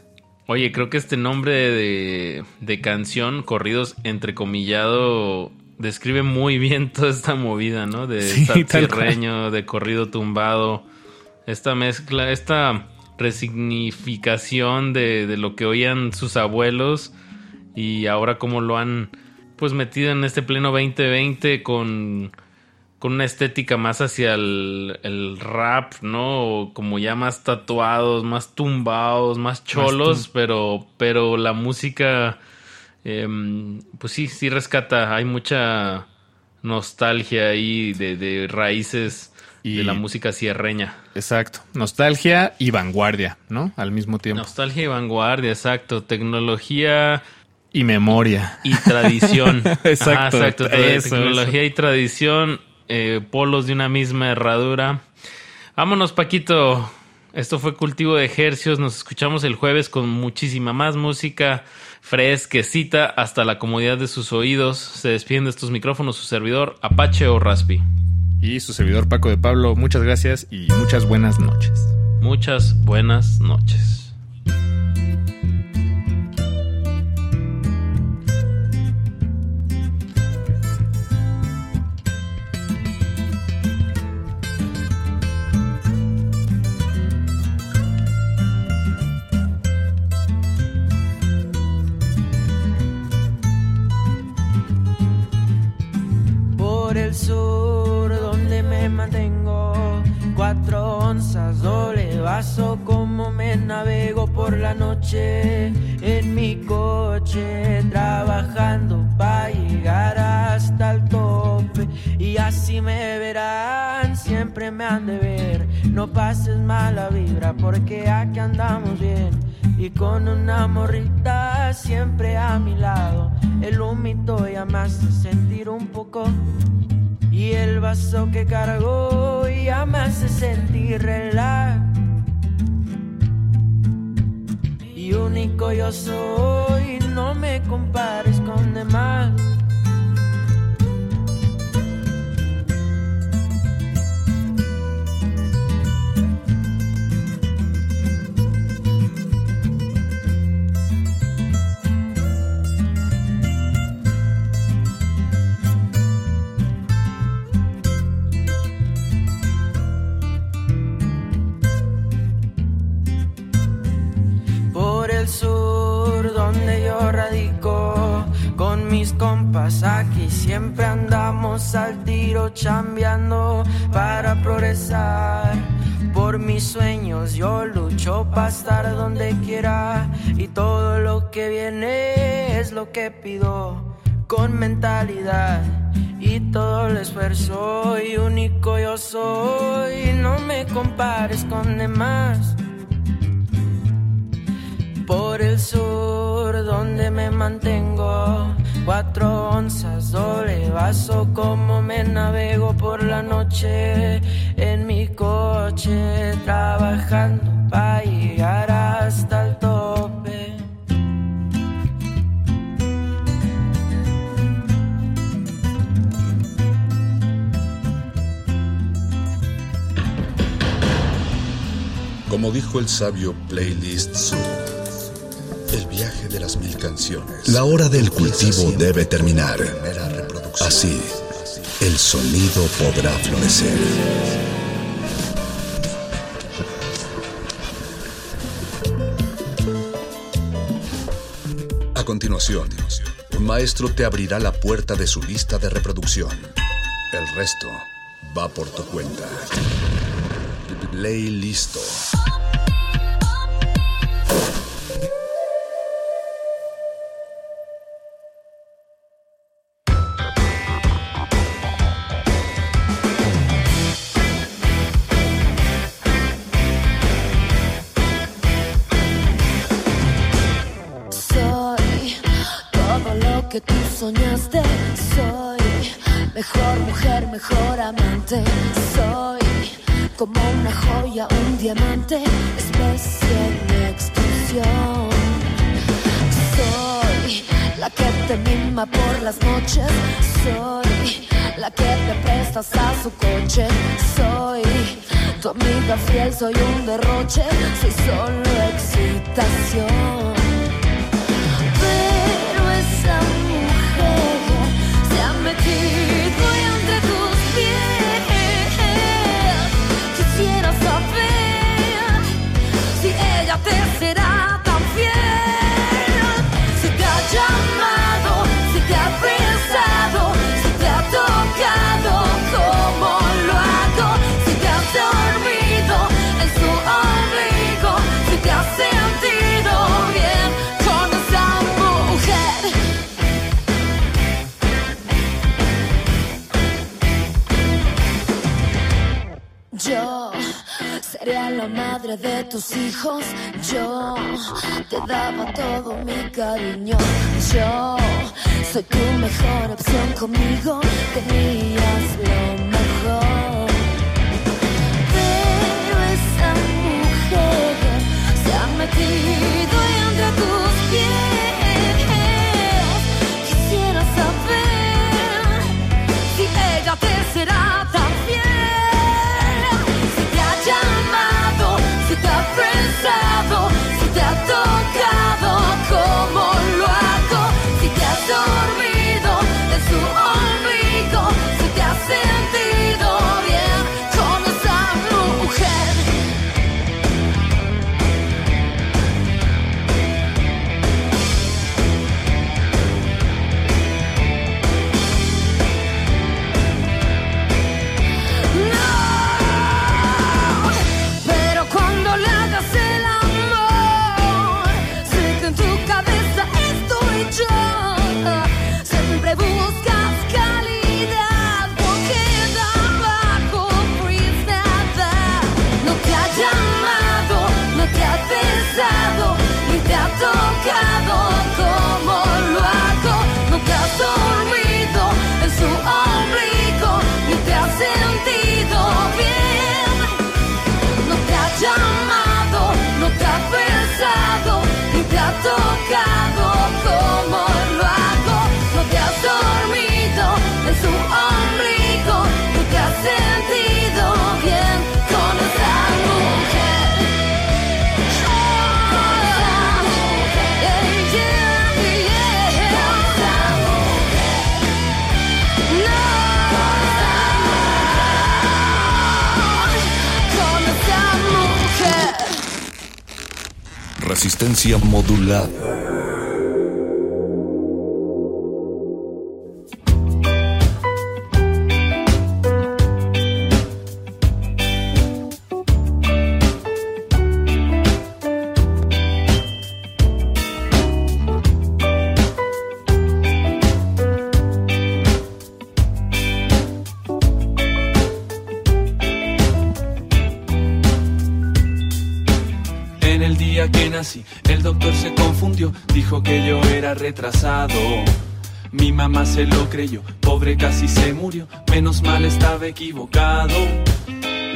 Oye, creo que este nombre de, de canción, corridos entrecomillado, describe muy bien toda esta movida, ¿no? De Sí, de corrido tumbado, esta mezcla, esta resignificación de, de lo que oían sus abuelos y ahora cómo lo han pues metido en este pleno 2020 con con una estética más hacia el, el rap, ¿no? O como ya más tatuados, más tumbados, más cholos, pero, pero la música, em, pues sí, sí rescata. Hay mucha nostalgia ahí de, de raíces de la música sierreña. Exacto. Nostalgia y vanguardia, ¿no? Al mismo tiempo. Nostalgia y vanguardia, exacto. Tecnología Y memoria. y tradición. Exacto, Ajá, exacto. eso, Tecnología eso. y tradición, eh, polos de una misma herradura. Vámonos, Paquito. Esto fue Cultivo de Ejercios. Nos escuchamos el jueves con muchísima más música fresquecita hasta la comodidad de sus oídos. Se despiden de estos micrófonos su servidor Apache o Raspi. Y su servidor Paco de Pablo, muchas gracias y muchas buenas noches. Muchas buenas noches. Vaso, como me navego por la noche en mi coche, trabajando para llegar hasta el tope. Y así me verán, siempre me han de ver. No pases mala vibra porque aquí andamos bien. Y con una morrita siempre a mi lado, el humito ya me hace sentir un poco. Y el vaso que cargo ya me hace sentir relax. Único yo soy, no me compares con demás. Mis compas. Aquí siempre andamos al tiro chambeando para progresar. Por mis sueños yo lucho para estar donde quiera y todo lo que viene es lo que pido con mentalidad y todo el esfuerzo y único yo soy. No me compares con demás por el sur donde me mantengo. Cuatro onzas, doble vaso, como me navego por la noche en mi coche, trabajando para llegar hasta el tope. Como dijo el sabio Playlist Zoo, el viaje de las mil canciones. La hora del cultivo debe terminar. Así, el sonido podrá florecer. A continuación, un maestro te abrirá la puerta de su lista de reproducción. El resto va por tu cuenta. Ley listo. Mejor mujer, mejor amante. Soy como una joya, un diamante, especie de extinción. Soy la que te mima por las noches. Soy la que te prestas a su coche. Soy tu amiga fiel, soy un derroche. Soy solo excitación. Madre de tus hijos. Yo te daba todo mi cariño. Yo soy tu mejor opción conmigo. Tenías lo mejor. Pero esa mujer se ha metido entre tus pies. Quisiera saber si ella te será tan tocado como lo hago. No te has dormido en su Resistencia modulada. Mamá se lo creyó, pobre casi se murió, menos mal estaba equivocado.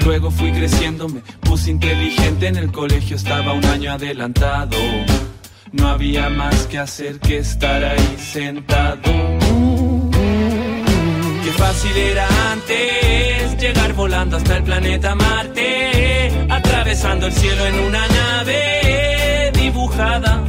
Luego fui creciendo, me puse inteligente, en el colegio estaba un año adelantado. No había más que hacer que estar ahí sentado. Qué fácil era antes llegar volando hasta el planeta Marte, atravesando el cielo en una nave dibujada.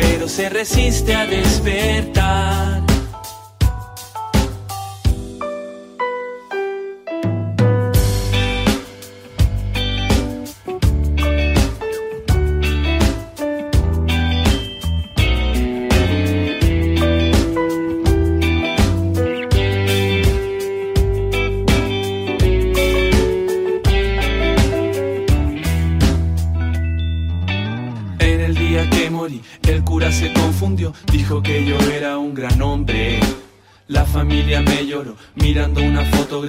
pero se resiste a despertar.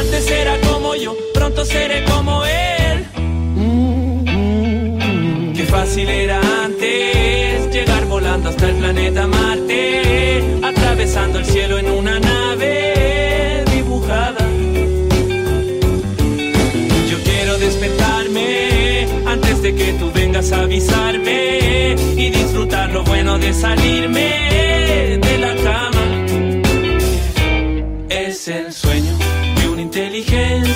Antes era como yo, pronto seré como él. Qué fácil era antes llegar volando hasta el planeta Marte, atravesando el cielo en una nave dibujada. Yo quiero despertarme podrías avisarme y disfrutar lo bueno de salirme de la cama. Es el de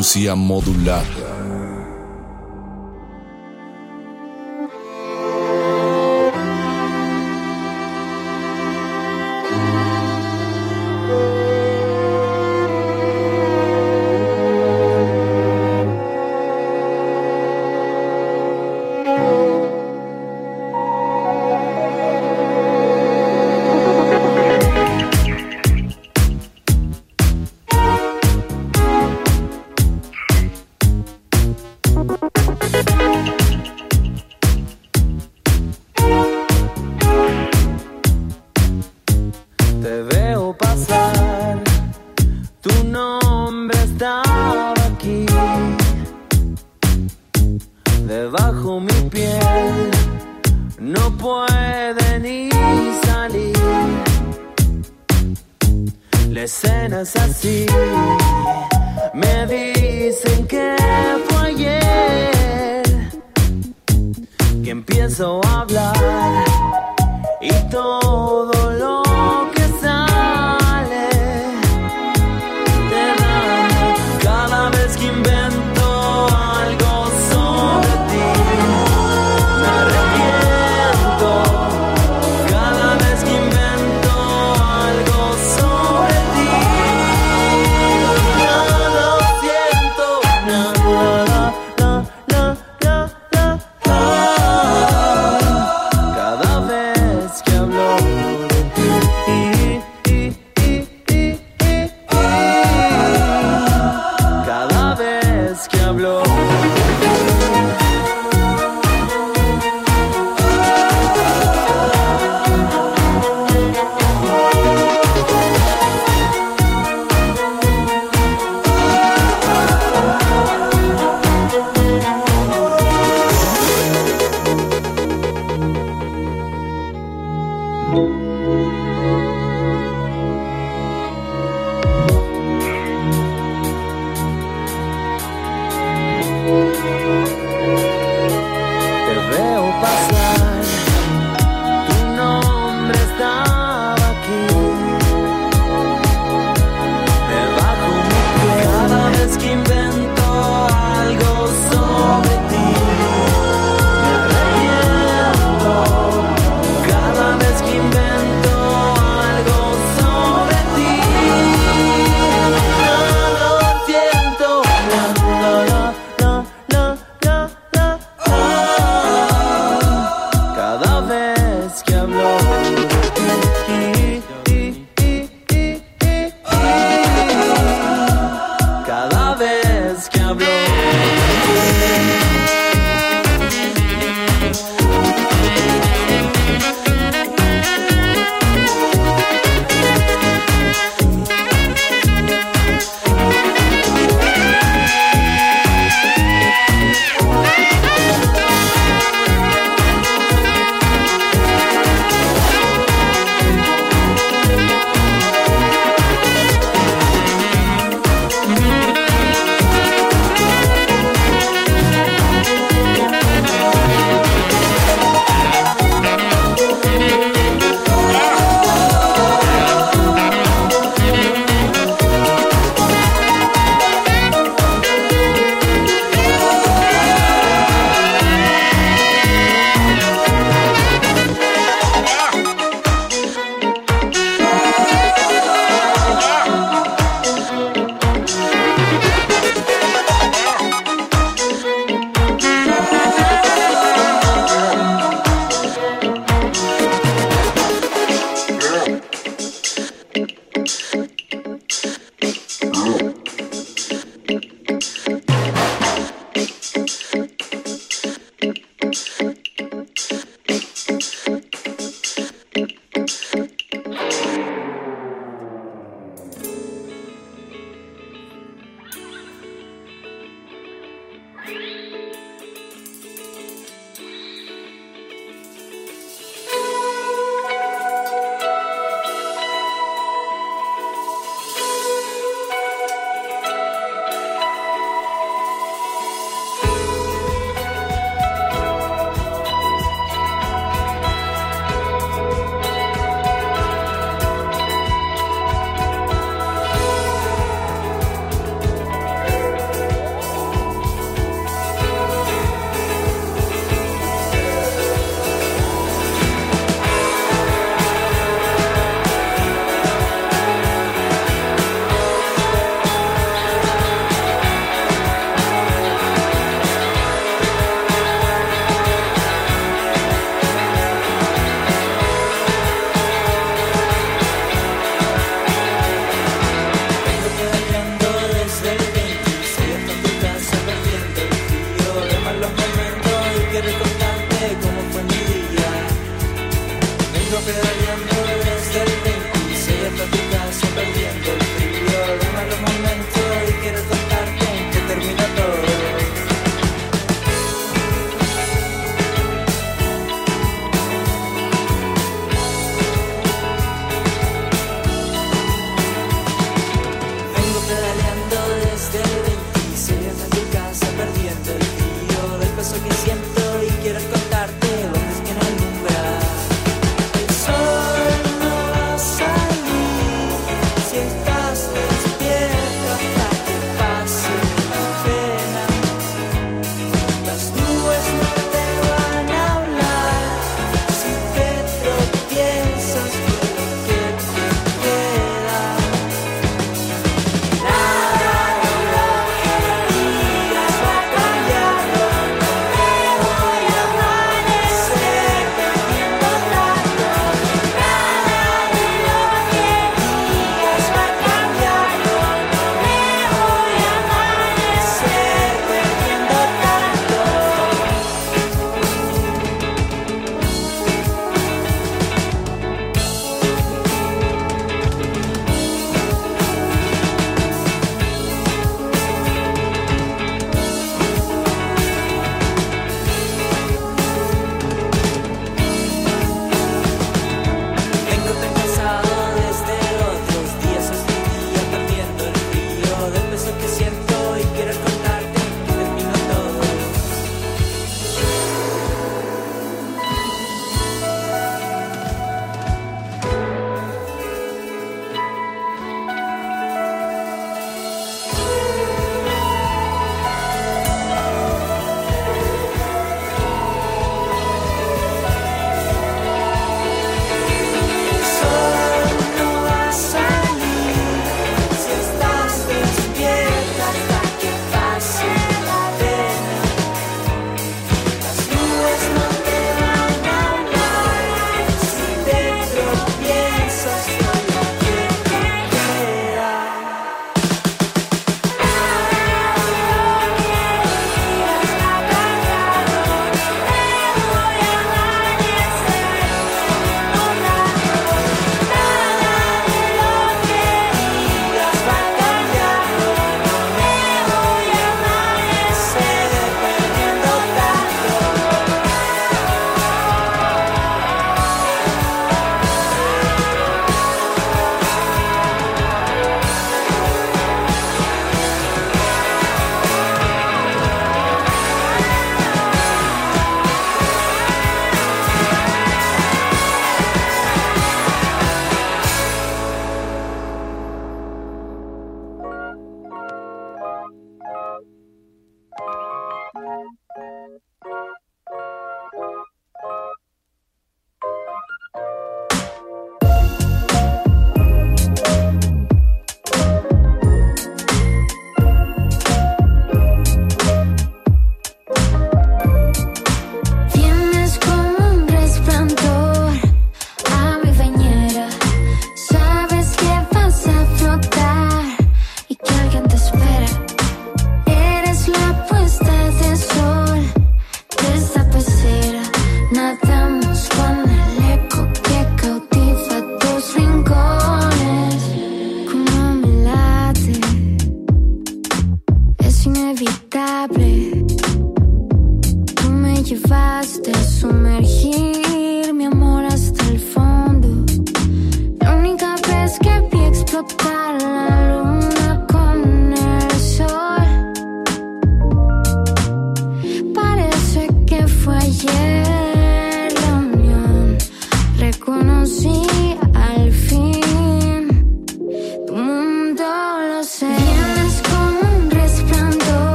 Resistencia modulada.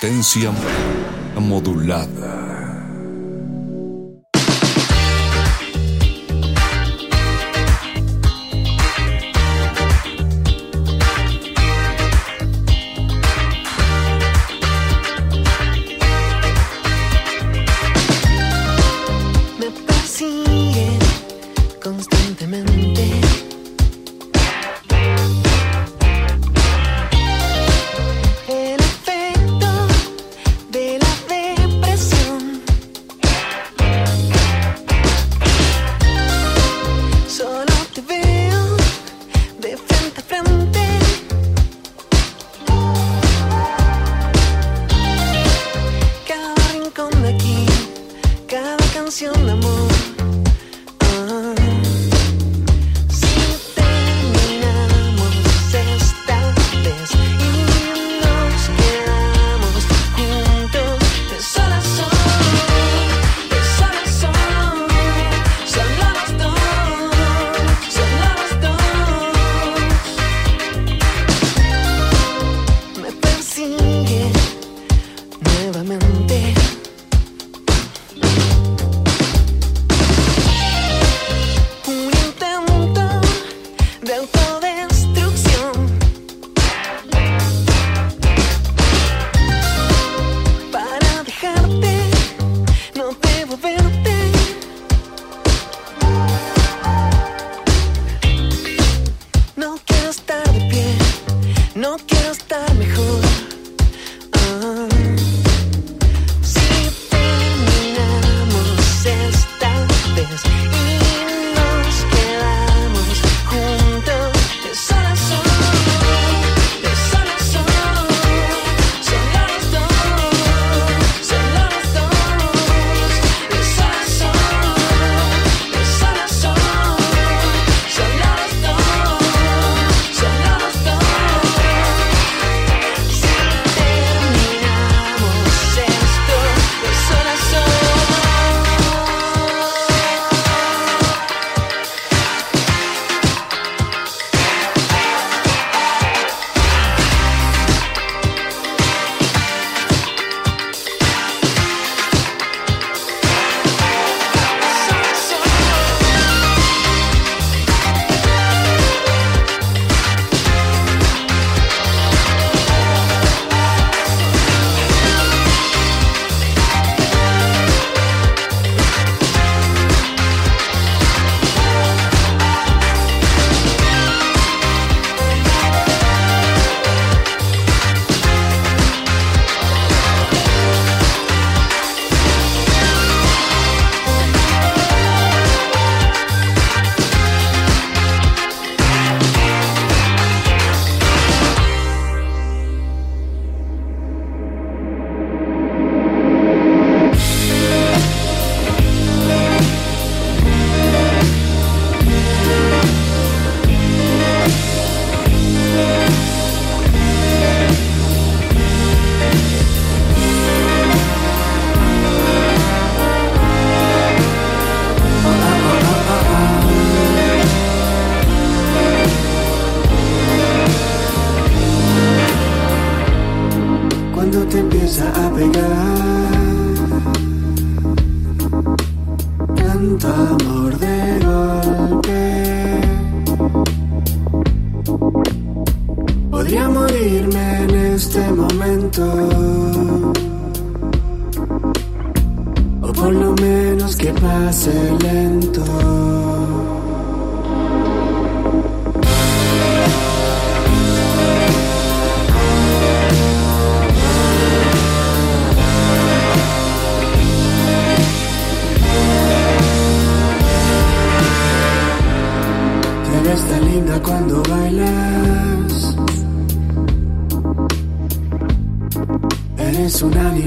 Resistencia modulada.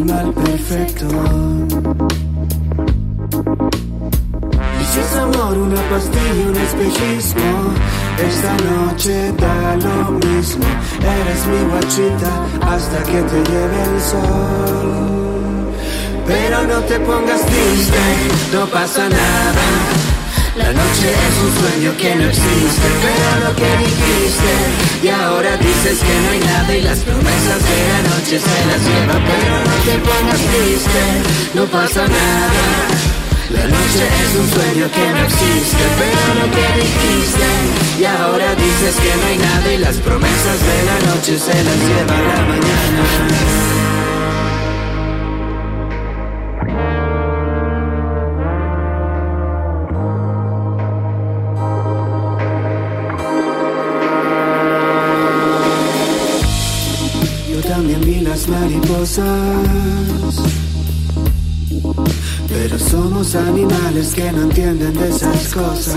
Animal perfecto. Y si es amor, una pastilla, un espejismo. Esta noche da lo mismo. Eres mi guachita hasta que te lleve el sol. Pero no te pongas triste, no pasa nada. La noche es un sueño que no existe, pero lo que dijiste. Y ahora dices que no hay nada y las promesas de la noche se las lleva, pero no te pongas triste, no pasa nada. La noche es un sueño que no existe, pero lo que dijiste. Y ahora dices que no hay nada y las promesas de la noche se las lleva la mañana. Mariposas. Pero somos animales que no entienden de esas cosas.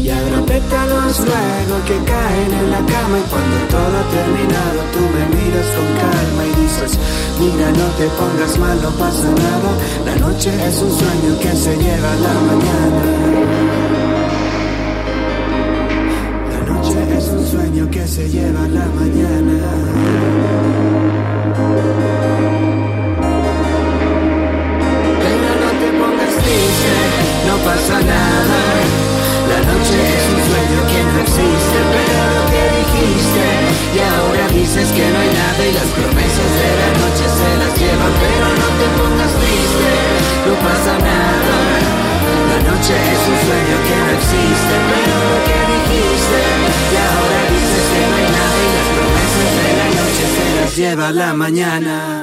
Y habrá pétalos luego que caen en la cama y cuando todo ha terminado tú me miras con calma y dices, mira no te pongas mal, no pasa nada. La noche es un sueño que se lleva a la mañana. Que se lleva la mañana. Pero no pasa nada. La noche es un sueño que no existe, pero lo que dijiste. Y ahora dices que no hay nada y las promesas de la noche se las llevan, pero no te pongas triste, no pasa nada. Noche es un sueño que no existe, pero lo que dijiste. Y ahora dices que no hay nada y las promesas de la noche se las lleva la mañana.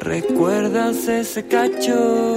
¿Recuerdas ese cacho?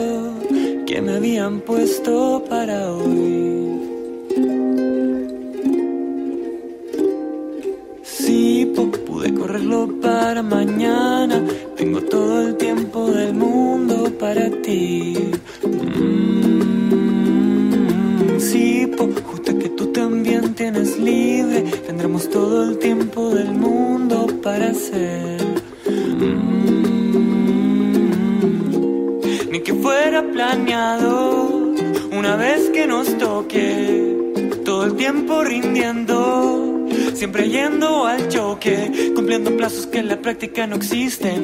práctica no existen.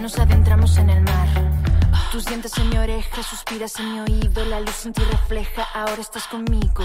Nos adentramos en el mar. Tus dientes en mi oreja, suspiras en mi oído, la luz en ti refleja, ahora estás conmigo.